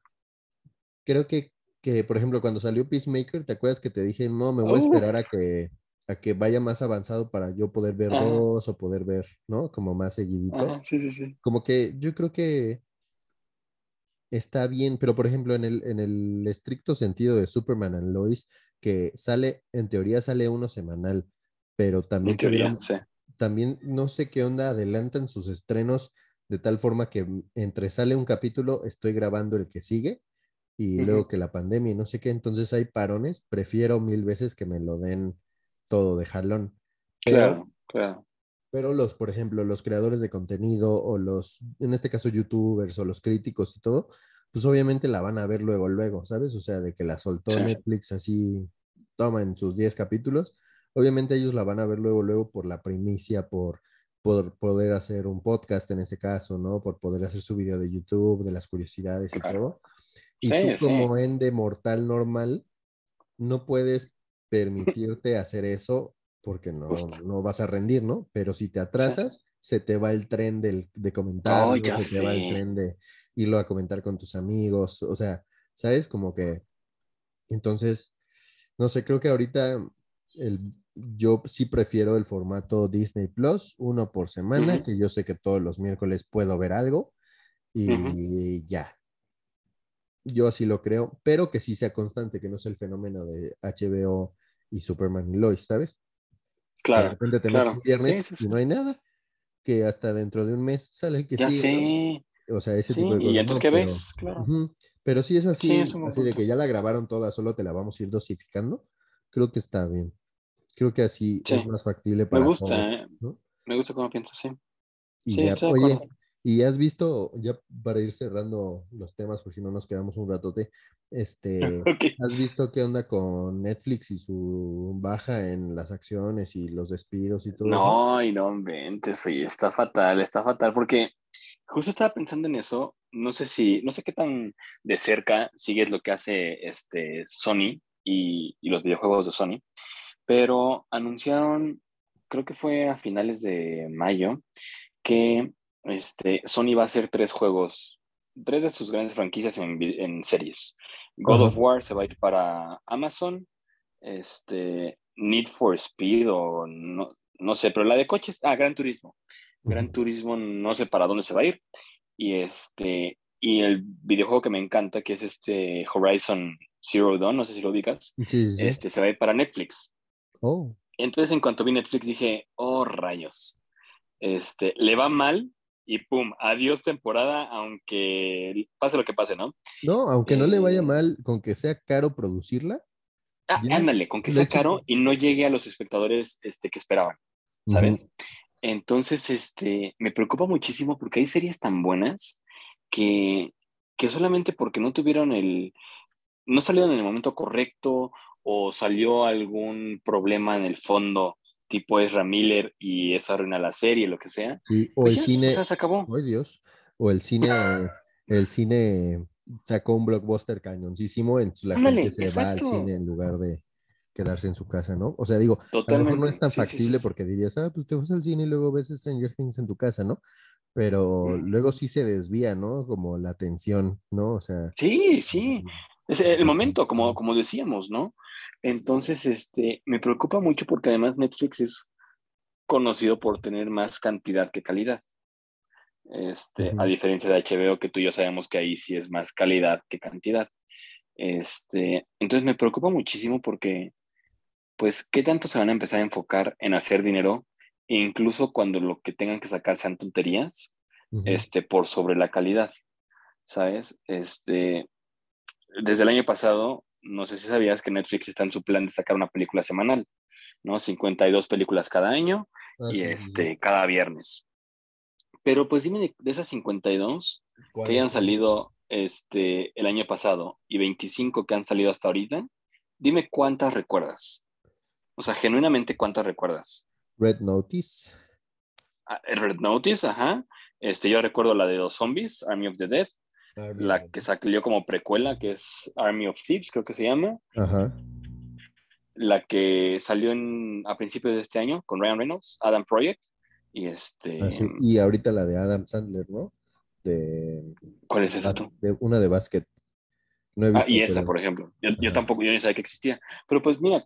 creo que, que, por ejemplo, cuando salió Peacemaker, ¿te acuerdas que te dije, no, me voy a esperar a que, a que vaya más avanzado para yo poder ver dos o poder ver, ¿no? Como más seguidito. Sí, sí, sí. Como que yo creo que está bien, pero por ejemplo, en el, en el estricto sentido de Superman and Lois, que sale, en teoría sale uno semanal, pero también, también no sé qué onda, adelantan sus estrenos de tal forma que entre sale un capítulo, estoy grabando el que sigue y luego que la pandemia y no sé qué, entonces hay parones, prefiero mil veces que me lo den todo de jalón. claro, claro. Pero los, por ejemplo, los creadores de contenido o los, en este caso, youtubers o los críticos y todo, pues obviamente la van a ver luego, luego, ¿sabes? O sea, de que la soltó Netflix así, toma en sus 10 capítulos, obviamente ellos la van a ver luego, luego por la primicia, por, por poder hacer un podcast en este caso, ¿no? Por poder hacer su video de YouTube, de las curiosidades y todo. Y tú como ende mortal normal, no puedes permitirte hacer eso porque no, no vas a rendir, ¿no? Pero si te atrasas, se te va el tren del, de comentarios, se te va el tren de irlo a comentar con tus amigos, o sea, ¿sabes? Como que, entonces, no sé, creo que ahorita el, yo sí prefiero el formato Disney Plus, uno por semana, que yo sé que todos los miércoles puedo ver algo y ya. Yo así lo creo, pero que sí sea constante, que no sea el fenómeno de HBO y Superman y Lois, ¿sabes? Claro. De repente te metes un viernes y no hay nada, que hasta dentro de un mes sale el que ya Sé. O sea, ese tipo de cosas. Y entonces, ¿qué ves? Claro. Pero sí es así, así de que ya la grabaron toda, solo te la vamos a ir dosificando. Creo que está bien. Creo que así es más factible para Me gusta, ¿eh? Me gusta cómo piensas, sí. Y ya, oye, y has visto, ya para ir cerrando los temas, por si no nos quedamos un ratote, este, *laughs* ¿has visto qué onda con Netflix y su baja en las acciones y los despidos y todo no, eso? y no inventes, oye, está fatal, está fatal, porque justo estaba pensando en eso, no sé si, no sé qué tan de cerca sigues lo que hace este Sony y, y los videojuegos de Sony, pero anunciaron, creo que fue a finales de mayo, que este, Sony va a hacer tres juegos, tres de sus grandes franquicias en, series. God of War se va a ir para Amazon, este, Need for Speed o no, no sé, pero la de coches, ah, Gran Turismo. Gran Turismo no sé para dónde se va a ir. Y este, y el videojuego que me encanta, que es este Horizon Zero Dawn, no sé si lo ubicas, este se va a ir para Netflix. Oh. Entonces, en cuanto vi Netflix, dije, oh, rayos. Este, le va mal, y pum, adiós temporada, aunque pase lo que pase, ¿no? No, aunque no le vaya eh, mal, con que sea caro producirla. Ah, ándale, con que sea caro y no llegue a los espectadores este, que esperaban, ¿sabes? Entonces, este, me preocupa muchísimo porque hay series tan buenas que, que solamente porque no tuvieron el, no salieron en el momento correcto o salió algún problema en el fondo tipo Ezra Miller y eso arruina la serie, lo que sea. Sí, o pues el cine. O se acabó. Ay, Dios. O el cine, *laughs* el cine sacó un blockbuster cañoncísimo, entonces la gente se va al cine en lugar de quedarse en su casa, ¿no? O sea, digo, a lo mejor no es tan factible porque dirías, ah, pues te vas al cine y luego ves Stranger Things en tu casa, ¿no? Pero luego sí se desvía, ¿no? Como la atención, ¿no? O sea. Sí, sí. Es el momento, como, como decíamos, ¿no? Entonces, este, me preocupa mucho porque además Netflix es conocido por tener más cantidad que calidad. Este, a diferencia de HBO, que tú y yo sabemos que ahí sí es más calidad que cantidad. Este, entonces me preocupa muchísimo porque, pues, ¿qué tanto se van a empezar a enfocar en hacer dinero? E incluso cuando lo que tengan que sacar sean tonterías, este, por sobre la calidad, ¿sabes? Este, desde el año pasado, no sé si sabías que Netflix está en su plan de sacar una película semanal, ¿no? 52 películas cada año ah, y este, cada viernes. Pero pues dime de, esas 52 que hayan salido este, el año pasado y 25 que han salido hasta ahorita, dime cuántas recuerdas. O sea, genuinamente cuántas recuerdas. Red Notice. Ah, Red Notice, ajá. Este, yo recuerdo la de los zombies, Army of the Dead, la que salió como precuela, que es Army of Thieves, creo que se llama. Ajá. La que salió en, a principios de este año con Ryan Reynolds, Adam Project. Y este. Ah, y ahorita la de Adam Sandler, ¿no? De, ¿Cuál es esa ah, tú? De, una de básquet. No he visto, ah, y esa, por ejemplo. Yo, tampoco, yo ni sabía que existía. Pero pues mira,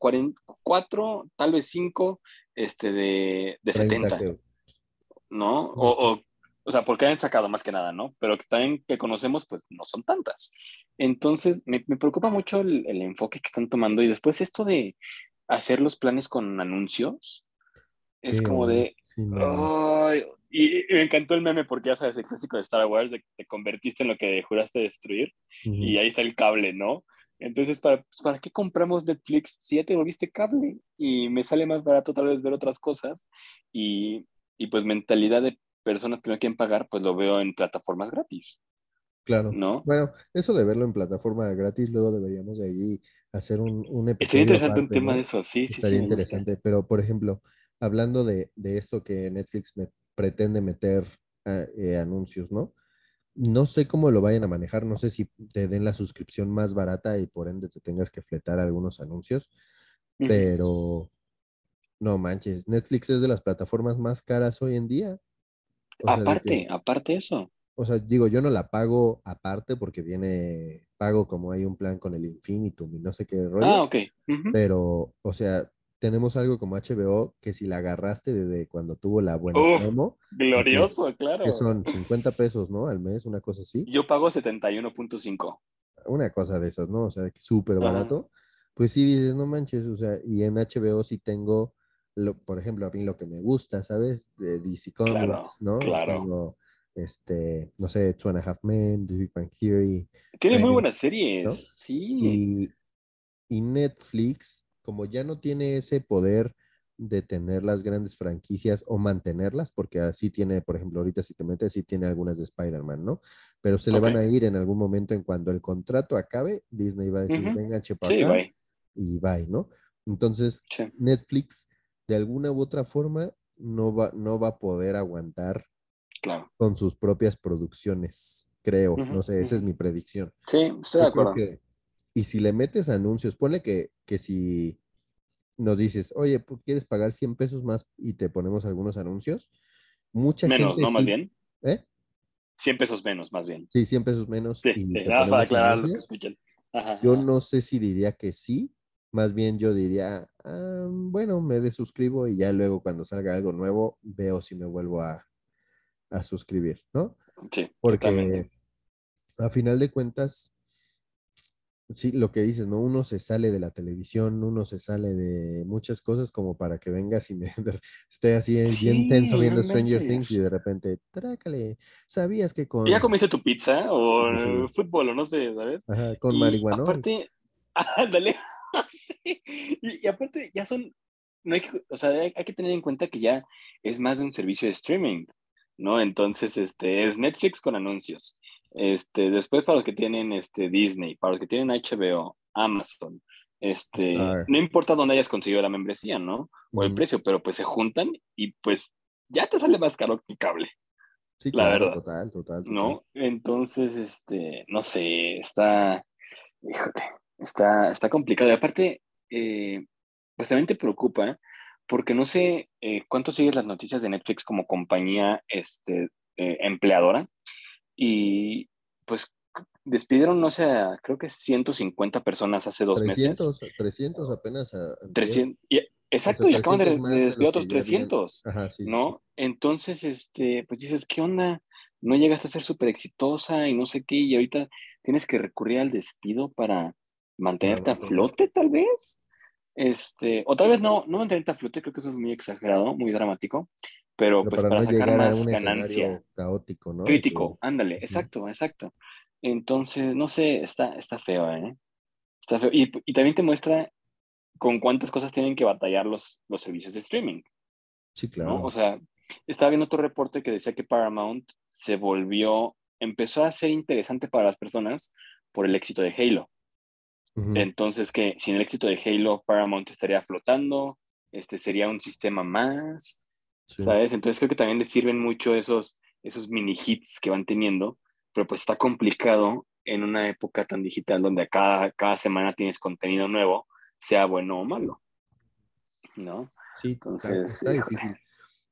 cuatro, tal vez cinco este, de, de 70. ¿No? O, o, o sea, porque han sacado más que nada, ¿no? Pero que también que conocemos, pues no son tantas. Entonces, me, me preocupa mucho el, el, enfoque que están tomando y después esto de hacer los planes con anuncios. Es como de... y, me encantó el meme porque ya sabes, el clásico de Star Wars, de que te convertiste en lo que juraste destruir y ahí está el cable, ¿no? Entonces, ¿para, pues, ¿para qué compramos Netflix si ya te volviste cable? Y me sale más barato tal vez ver otras cosas y, y pues mentalidad de personas que no quieren pagar, pues lo veo en plataformas gratis. Claro. ¿No? Bueno, eso de verlo en plataforma gratis, luego deberíamos de allí hacer un, un episodio. Estaría interesante un tema ¿no? de eso, sí, sí, Estaría sí. gusta. interesante, pero por ejemplo, hablando de, de esto que Netflix me pretende meter eh, anuncios, ¿no? No sé cómo lo vayan a manejar, no sé si te den la suscripción más barata y por ende te tengas que fletar algunos anuncios, pero no manches, Netflix es de las plataformas más caras hoy en día. O sea, de Aparte, que- aparte eso. o sea, digo, yo no la pago aparte porque viene, pago como hay un plan con el Infinitum y no sé qué rollo. Ah, ok. Pero, o sea, tenemos algo como HBO que si la agarraste desde cuando tuvo la buena Uf, promo, Glorioso, claro. que son 50 pesos, ¿no? Al mes, una cosa así. Yo pago 71.5. Una cosa de esas, ¿no? O sea, súper barato. Pues sí dices, no manches, o sea, y en HBO sí tengo, lo, por ejemplo, a mí lo que me gusta, ¿sabes? De DC Comics, Claro, ¿no? claro. Tengo, este, no sé, Two and a Half Men, The Big Bang Theory, Tiene muy buenas series. ¿no? Sí. Y, y Netflix, como ya no tiene ese poder de tener las grandes franquicias o mantenerlas, porque así tiene, por ejemplo, ahorita si te metes, sí tiene algunas de Spider-Man, ¿no? Pero se le van a ir en algún momento en cuando el contrato acabe, Disney va a decir, Ujú. vengan, chepa Sí, y bye, ¿no? Entonces, Sí. Netflix, de alguna u otra forma, no va, no va a poder aguantar Claro. con sus propias producciones, creo. No sé, esa es mi predicción. Sí, estoy de Yo creo acuerdo. que, y si le metes anuncios, ponle que, que si nos dices, oye, ¿quieres pagar 100 pesos más y te ponemos algunos anuncios? Mucha Menos, gente ¿no? Más bien. ¿eh? 100 pesos menos, más bien. Sí, 100 pesos menos Sí, y sí. te Nada más para ponemos aclarar a los que anuncios. escuchan. Ajá, Yo ajá. no sé si diría que sí, más bien yo diría, "Ah, bueno, me desuscribo y ya luego cuando salga algo nuevo veo si me vuelvo a, a suscribir, ¿no? Sí, Porque a final de cuentas, sí, lo que dices, ¿no? Uno se sale de la televisión, uno se sale de muchas cosas como para que vengas y me *laughs* esté así bien tenso viendo Stranger Things y de repente, trácale, ¿sabías que con, ¿Ya comiste tu pizza o Sí, fútbol o no sé, ¿sabes? ajá, con Y marihuana? aparte, *laughs* ándale. *laughs* y, y aparte ya son, no hay que, o sea, hay, hay que tener en cuenta que ya es más de un servicio de streaming, ¿no? Entonces, este, es Netflix con anuncios. Este, después para los que tienen este, Disney, para los que tienen HBO, Amazon, este, Star. no importa dónde hayas conseguido la membresía, ¿no? O el Mm, precio, pero pues se juntan y pues ya te sale más caro que cable, Sí, la claro, verdad. total, total, total. ¿no? Entonces, este, no sé, está, híjole, está, está complicado. Y aparte, eh, pues también te preocupa, porque no sé eh, cuánto sigues las noticias de Netflix como compañía este, eh, empleadora, y pues despidieron, no sé, creo que 150 personas hace dos meses. 300, 300 apenas a, antier. 300, y- exacto, O y acaban de, 300 despedir otros que ya habían- 300. Ajá, sí, sí, ¿no? Entonces, este, pues dices, ¿qué onda? No llegaste a ser súper exitosa y no sé qué, y ahorita tienes que recurrir al despido para mantenerte a flote, tal vez. Este, o tal vez no, no mantenerte a flote, creo que eso es muy exagerado, muy dramático, pero, Pero pues para para no sacar más ganancia. caótico, ¿no? Crítico, que- ándale, exacto, exacto. Entonces, no sé, está, está feo, ¿eh? Está feo. Y, y también te muestra con cuántas cosas tienen que batallar los, los servicios de streaming. sí, ¿no? claro. O sea, estaba viendo otro reporte que decía que Paramount se volvió, empezó a ser interesante para las personas por el éxito de Halo. Entonces, que sin el éxito de Halo, Paramount estaría flotando, este sería un sistema más, sí. ¿sabes? Entonces creo que también les sirven mucho esos, esos mini hits que van teniendo, pero pues está complicado en una época tan digital donde cada, cada semana tienes contenido nuevo, sea bueno o malo, ¿no? Sí, Entonces, está difícil.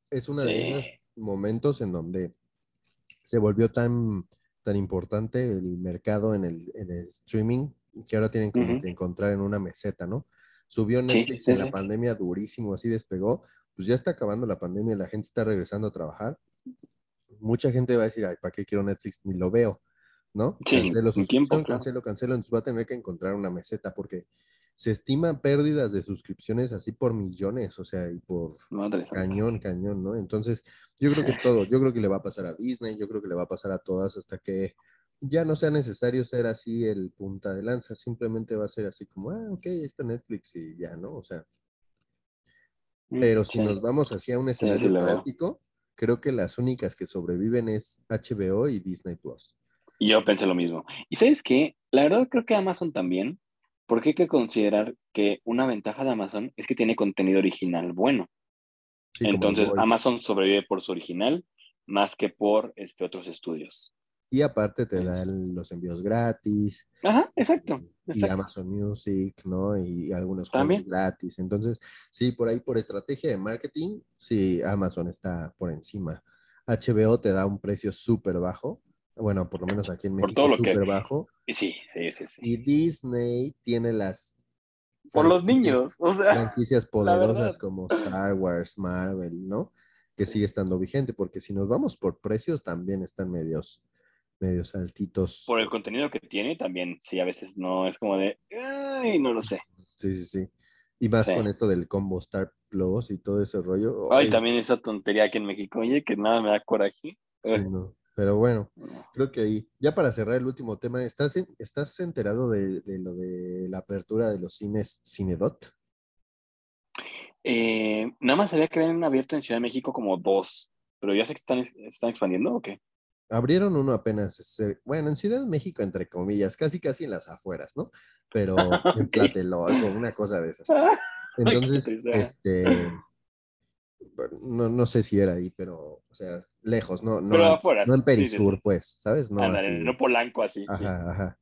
Es uno de esos momentos en donde se volvió tan, tan importante el mercado en el, en el streaming que ahora tienen como Ujú. que encontrar en una meseta, ¿no? Subió Sí, Netflix sí, en la sí. pandemia durísimo, así despegó. Pues ya está acabando la pandemia, la gente está regresando a trabajar. Mucha gente va a decir, ay, ¿para qué quiero Netflix? Ni lo veo, ¿no? Sí, cancelo suscripción, claro. cancelo, cancelo. Entonces va a tener que encontrar una meseta porque se estima pérdidas de suscripciones así por millones, o sea, y por Madre cañón, cañón, ¿no? Entonces, yo creo que todo, yo creo que le va a pasar a Disney, yo creo que le va a pasar a todas hasta que ya no sea necesario ser así el punta de lanza, simplemente va a ser así como, ah, ok, está Netflix y ya, ¿no? O sea, Mm, pero si sí. nos vamos hacia un sí, escenario caótico, creo que las únicas que sobreviven es HBO y Disney Plus. Yo pensé lo mismo. Y sabes qué, la verdad creo que Amazon también, porque hay que considerar que una ventaja de Amazon es que tiene contenido original bueno. Entonces, Amazon sobrevive por su original más que por este, otros estudios. Y aparte te dan los envíos gratis. Ajá, exacto. Y Amazon Music, ¿no? Y, algunos juegos gratis. Entonces, sí, por ahí, por estrategia de marketing, sí, Amazon está por encima. HBO te da un precio súper bajo. Bueno, por lo menos aquí en México, súper bajo. Sí, sí, sí, sí. Y Disney tiene las por los niños, o sea. Franquicias *laughs* poderosas como Star Wars, Marvel, ¿no? Que sigue estando vigente, porque si nos vamos por precios, también están medios, medios altitos. Por el contenido que tiene, también, sí, a veces no es como de, ay, no lo sé. Sí, sí, sí. Y más con esto del combo Star Plus y todo ese rollo. Ay, también esa tontería aquí en México, oye, que nada me da coraje. Sí, no. Pero bueno, creo que ahí, ya para cerrar el último tema, ¿estás, ¿estás enterado de, lo de la apertura de los cines Cinedot? Eh, nada más sabía que habían abierto en Ciudad de México como dos, pero ya sé que están, están expandiendo o qué. Abrieron uno apenas, bueno, en Ciudad de México, entre comillas, casi casi en las afueras, ¿no? Pero *laughs* en Tlatelolco, una cosa de esas. *laughs* Entonces, este, no, no sé si era ahí, pero, o sea, lejos, no, no, no en Perisur, pues, ¿sabes? No, no Polanco así. Ajá, ajá.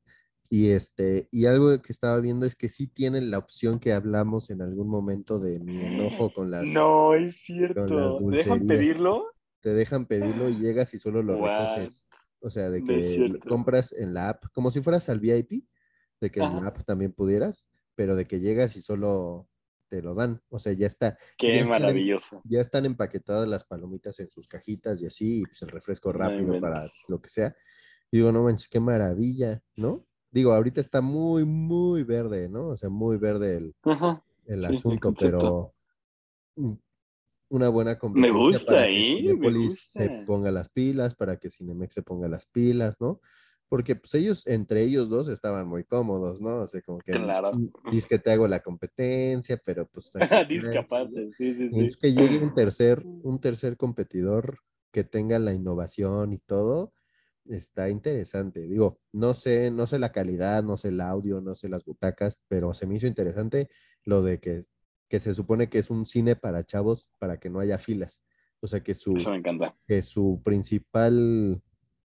Y este, y algo que estaba viendo es que sí tienen la opción que hablamos en algún momento de mi enojo con las. No, es cierto. ¿Te dejan pedirlo? Te dejan pedirlo y llegas y solo lo recoges. O sea, de que compras en la app, como si fueras al VIP, de que en la app también pudieras, pero de que llegas y solo te lo dan. O sea, ya está. Qué maravilloso. ya están empaquetadas las palomitas en sus cajitas y así, y pues el refresco rápido para lo que sea. Y digo, no manches, qué maravilla, ¿no? Digo, ahorita está muy, muy verde, ¿no? O sea, muy verde el, el asunto, pero una buena competencia. Me gusta, para que Cinepolis se ponga las pilas, para que Cinemex se ponga las pilas, ¿no? porque pues ellos, entre ellos dos, estaban muy cómodos, ¿no? O sea, como que claro. dices que te hago la competencia, pero pues... *laughs* Discapante, sí, sí, sí. Es que llegue un tercer, un tercer competidor que tenga la innovación y todo, está interesante. Digo, no sé, no sé la calidad, no sé el audio, no sé las butacas, pero se me hizo interesante lo de que, que se supone que es un cine para chavos para que no haya filas. O sea, que su, Eso me encanta. que su principal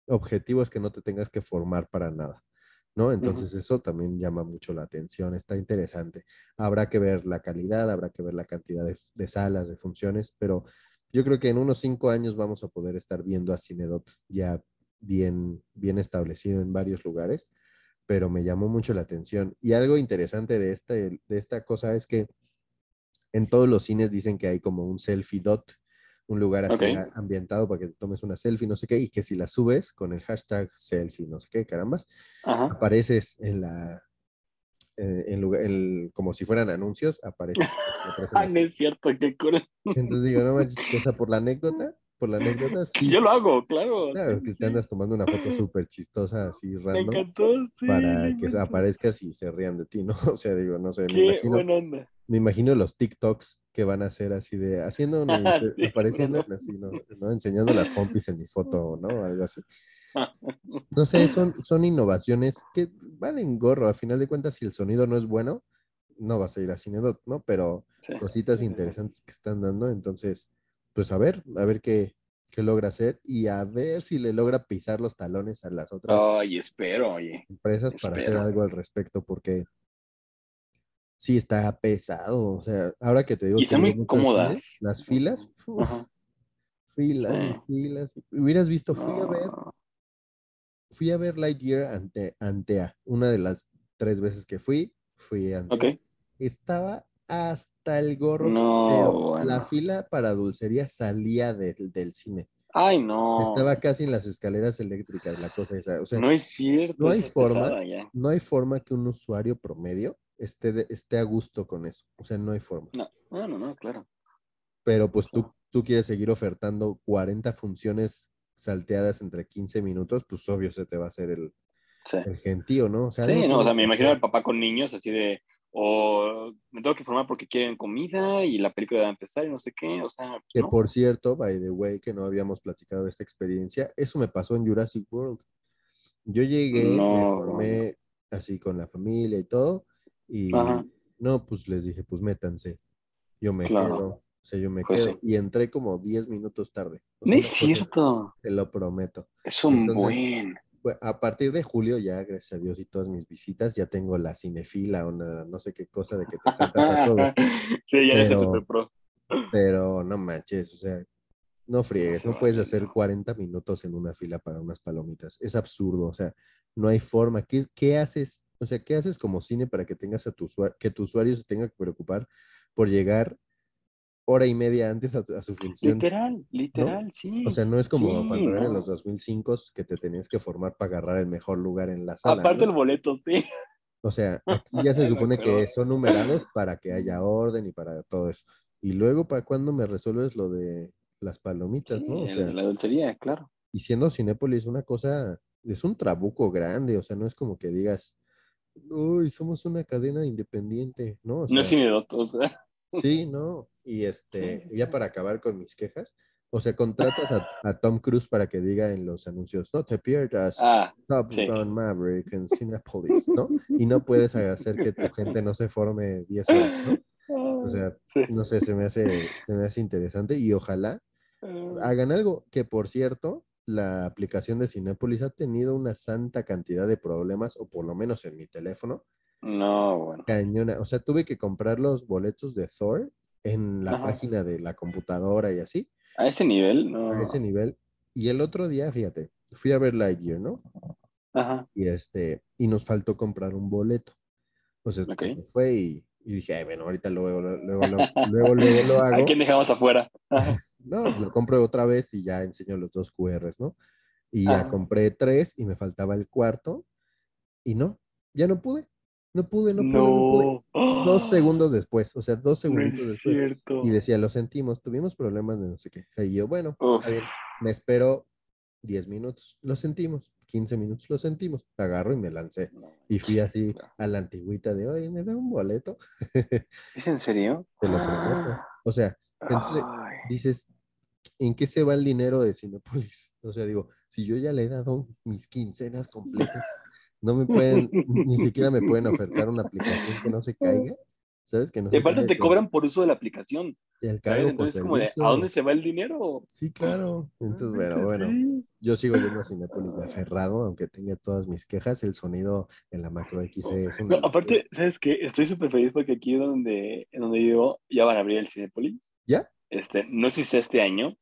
objetivo es que no te tengas que formar para nada, ¿no? Entonces eso también llama mucho la atención, está interesante. Habrá que ver la calidad, habrá que ver la cantidad de, salas, de funciones, pero yo creo que en unos cinco años vamos a poder estar viendo a Cinedot ya bien, bien establecido en varios lugares, pero me llamó mucho la atención. Y algo interesante de, este, de esta cosa es que en todos los cines dicen que hay como un selfie dot, un lugar así ambientado para que te tomes una selfie, no sé qué, y que si la subes con el hashtag selfie, no sé qué, carambas, apareces en la, eh, en lugar, como si fueran anuncios, apareces. *laughs* ah, no es cierto, qué cool. Entonces digo, no manches, o sea, por la *laughs* anécdota, por la anécdota, *laughs* sí. Yo lo hago, claro. Claro, que te andas tomando una foto súper chistosa, así random. Me encantó, sí. Para que aparezcas y se rían de ti, ¿no? *laughs* O sea, digo, no sé. Qué me imagino, buena onda. Me imagino los TikToks que van a hacer así de, haciendo, *laughs* apareciendo, así, ¿no? ¿no? Enseñando las pompis en mi foto, ¿no? Algo así. No sé, son, son innovaciones que valen gorro. A final de cuentas, si el sonido no es bueno, no vas a ir a Cinedot, ¿no? Pero cositas interesantes que están dando. Entonces, pues a ver, a ver qué, qué logra hacer y a ver si le logra pisar los talones a las otras Ay, espero, oye. empresas para hacer algo al respecto, porque sí está pesado. O sea, ahora que te digo. Y están muy cómodas. las filas. filas filas. Hubieras visto, fui a ver. Fui a ver Lightyear ante Antea. Una de las tres veces que fui, fui a Antea. Estaba hasta el gorro, pero la fila para dulcería salía del cine. Ay, no. Estaba casi en las escaleras eléctricas, la cosa esa. O sea, no es cierto. No hay forma, no hay forma que un usuario promedio esté, esté a gusto con eso. O sea, no hay forma. No, no, no, claro. Pero pues tú, tú quieres seguir ofertando 40 funciones salteadas entre 15 minutos, pues obvio se te va a hacer el, el gentío, ¿no? O sea, sí, no, o sea, me imagino al papá con niños así de, o me tengo que formar porque quieren comida y la película va a empezar y no sé qué, o sea. Que por cierto, by the way, que no habíamos platicado esta experiencia, eso me pasó en Jurassic World. Yo llegué, me No, formé así con la familia y todo, y Ajá. no, pues les dije, pues métanse, yo me Claro. quedo, o sea, yo me Pues quedo, sí. y entré como 10 minutos tarde. O No es cierto. Te lo prometo. Es un Entonces, buen. Pues, a partir de julio, ya, gracias a Dios y todas mis visitas, ya tengo la cinefila o una- no sé qué cosa de que te saltas a todos. *laughs* sí, ya eres el Pero- super pro. Pero no manches, o sea, no friegues, no puedes hacer no. 40 minutos en una fila para unas palomitas. Es absurdo, o sea, no hay forma. ¿Qué, qué haces? O sea, ¿qué haces como cine para que tengas a tu usuario, que tu usuario se tenga que preocupar por llegar hora y media antes a, a su función? Literal, literal, sí. O sea, no es como Sí, cuando eran no. los 2005 que te tenías que formar para agarrar el mejor lugar en la sala. Aparte ¿no? el boleto, sí. O sea, *laughs* aquí ya se supone que son numerados para que haya orden y para todo eso. Y luego, ¿para cuándo me resuelves lo de las palomitas, Sí, no? O sea, la dulcería, claro. y siendo Cinépolis una cosa, es un trabuco grande, o sea, no es como que digas, uy, somos una cadena independiente, ¿no? O no es sea, cine *laughs* o sea. Sí, no. Y este, Sí, sí, ya para acabar con mis quejas, o sea, contratas a, a Tom Cruise para que diga en los anuncios, no te pierdas Ah, Top sí. Gun Maverick en Cinepolis, ¿no? Y no puedes hacer que tu gente no se forme 10 horas, ¿no? O sea, *laughs* sí. no sé, se me hace, se me hace interesante y ojalá hagan algo. Que por cierto, la aplicación de Cinépolis ha tenido una santa cantidad de problemas, o por lo menos en mi teléfono, No, bueno. cañona. O sea, tuve que comprar los boletos de Thor en la Ajá. página de la computadora y así, A ese nivel, no. a ese nivel. Y el otro día, fíjate, fui a ver Lightyear, ¿no? Ajá. y este y nos faltó comprar un boleto. O sea, Ok. se nos fue y, y dije, Ay, bueno, ahorita luego, luego, luego, luego, lo *laughs* ¿A hago. quién dejamos afuera? *laughs* No, pues lo compro otra vez y ya enseño los dos QRs, ¿no? Y ya Ajá. compré tres y me faltaba el cuarto y no, ya no pude. No pude, no pude, no pude. No. Dos segundos después, o sea, dos segunditos es después. cierto. Y decía, lo sentimos, tuvimos problemas de no sé qué. Y yo, bueno, Uf. está bien. Me espero 10 minutos, lo sentimos. 15 minutos, lo sentimos. Agarro y me lancé. Y fui así a la antigüita de, oye, ¿me da un boleto? *laughs* ¿Es en serio? Te lo prometo. O sea, entonces Ay. dices, ¿en qué se va el dinero de Cinepolis? O sea, digo, si yo ya le he dado mis quincenas completas, no me pueden, ni siquiera me pueden ofertar una aplicación que no se caiga. ¿Sabes? Que no se aparte te cobran por uso de la aplicación. el cargo Entonces, como de. ¿a dónde se va el dinero? Sí, claro. Entonces, No bueno, bueno. sí. Yo sigo yendo a Cinépolis de aferrado, aunque tenga todas mis quejas. El sonido en la macro X es una No, aparte, ¿sabes qué? Estoy súper feliz porque aquí donde, en donde vivo ya van a abrir el Cinepolis. ¿Ya? Este, no sé si sea este año,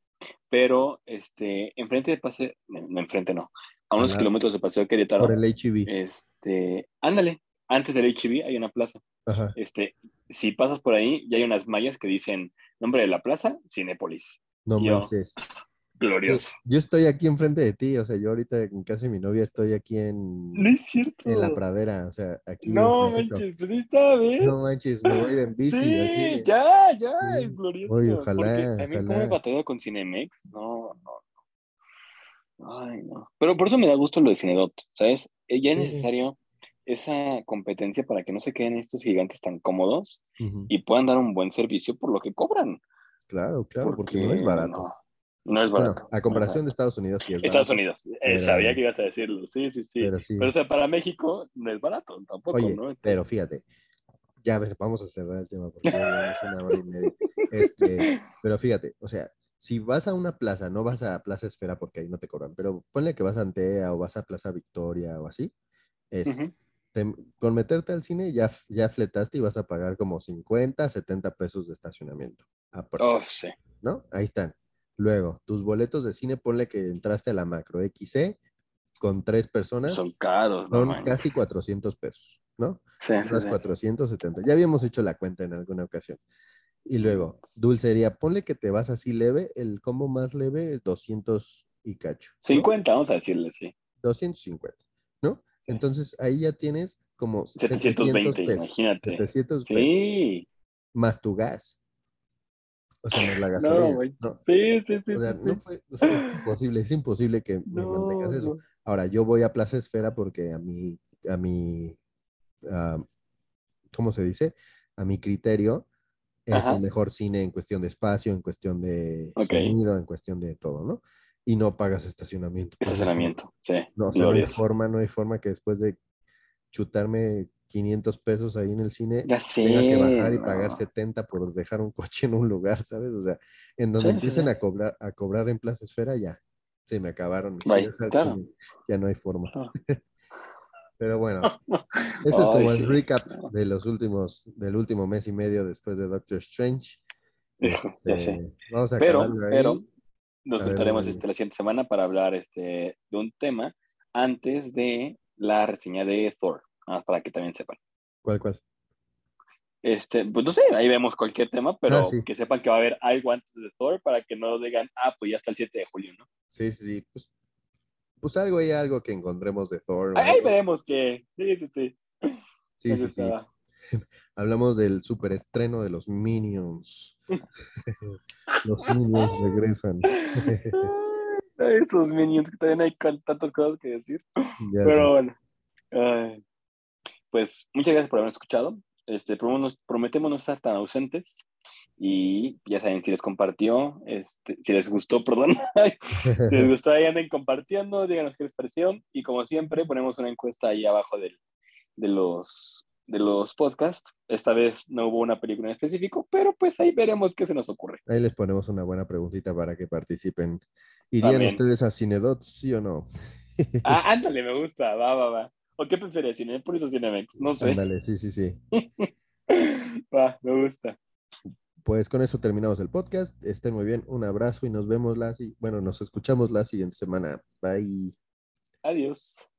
pero este, enfrente de Paseo, no, enfrente no, a unos Ajá. kilómetros de Paseo Querétaro, por el HEV. este, ándale, antes del HB hay una plaza. Ajá. Este, si pasas por ahí, ya hay unas mallas que dicen nombre de la plaza, Cinépolis. No yo- manches. *laughs* Yo, Glorioso. yo estoy aquí enfrente de ti, o sea, yo ahorita en casa de mi novia estoy aquí en, No es cierto. en la pradera, o sea, aquí. No manches, pues ahí está, ¿ves? No manches, me voy a ir en bici. sí, así. ya, ya, Sí. es glorioso. Oye, ojalá, Porque a mí como he ojalá. batallado con Cinemex, no, no. Ay, no. Pero por eso me da gusto lo de Cinedot, ¿sabes? Eh, Ya es necesario esa competencia para que no se queden estos gigantes tan cómodos Ujú. y puedan dar un buen servicio por lo que cobran. Claro, claro, porque, no es barato. No, no es Bueno, barato. a comparación de Estados Unidos, sí es Estados barato, Unidos, eh, sabía que ibas a decirlo, sí, sí, sí. Pero sí. Pero o sea, para México no es barato tampoco, Oye, ¿no? Entonces, pero fíjate, ya ves, vamos a cerrar el tema porque llevamos una hora y media. Este, pero fíjate, o sea, si vas a una plaza, no vas a Plaza Esfera porque ahí no te cobran, pero ponle que vas a Antea o vas a Plaza Victoria o así, es, ujú. te- con meterte al cine ya, ya fletaste y vas a pagar como 50, 70 pesos de estacionamiento. Oh, sí. ¿No? Ahí están. Luego, tus boletos de cine, ponle que entraste a la macro XC con tres personas, Son caros, no son manches. casi 400 pesos, ¿no? Sí, sí, unas sí. 470. Ya habíamos hecho la cuenta en alguna ocasión. Y luego, dulcería, ponle que te vas así leve, el combo más leve, 200 y cacho. ¿no? 50, vamos a decirle, sí. 250, ¿no? Entonces ahí ya tienes como 720, 700 pesos. imagínate. 700 pesos. Sí. Más tu gas. O sea, más la *laughs* No, gasolina. güey. No, Sí, sí, sí. o sea, sí, no fue, o sea, es imposible, es imposible que me mantengas eso. Ahora, yo voy a Plaza Esfera porque a mi, a mi, ah, ¿cómo se dice? A mi criterio es Ajá. el mejor cine en cuestión de espacio, en cuestión de Ok. sonido, en cuestión de todo, ¿no? y no pagas estacionamiento. Estacionamiento, sí. No, o sea, no hay forma, no hay forma que después de chutarme 500 pesos ahí en el cine, tenga que bajar y pagar 70 por dejar un coche en un lugar, ¿sabes? O sea, en donde empiecen a cobrar a cobrar en Plaza Esfera ya se me acabaron ya no hay forma. *laughs* Pero bueno, *laughs* ese es como el recap de los últimos, del último mes y medio después de Doctor Strange. ya sé. Este, vamos a pero, pero nos juntaremos este, la siguiente semana para hablar este, de un tema antes de la reseña de Thor, para que también sepan. ¿Cuál, cuál? Este, pues no sé, ahí vemos cualquier tema, pero ah, que sepan que va a haber algo antes de Thor para que no digan, ah, pues ya está el 7 de julio, ¿no? Sí, sí, sí. Pues, pues algo y algo que encontremos de Thor. Ahí veremos que, sí, sí, sí. Sí, sí, sí. *laughs* Hablamos del superestreno de los Minions. *laughs* los Minions regresan. *laughs* Esos Minions que también hay tantas cosas que decir. Pero bueno. pues muchas gracias por haberme escuchado. Este, prometemos no estar tan ausentes y ya saben, si les compartió, este, si les gustó, perdón, *laughs* si les gustó, ahí anden compartiendo, díganos qué les pareció y como siempre ponemos una encuesta ahí abajo de, los, de los podcasts. Esta vez no hubo una película en específico, pero pues ahí veremos qué se nos ocurre. Ahí les ponemos una buena preguntita para que participen. ¿Irían ustedes a Cinedot, sí o no? *laughs* ah, ándale, me gusta, va, va, va. ¿O qué prefieres, Cinepolis o Cinemex? No sé. Ándale, sí, sí, sí. *laughs* Va, me gusta. Pues con eso terminamos el podcast. Estén muy bien. Un abrazo y nos vemos la, bueno, nos escuchamos la siguiente semana. Bye. Adiós.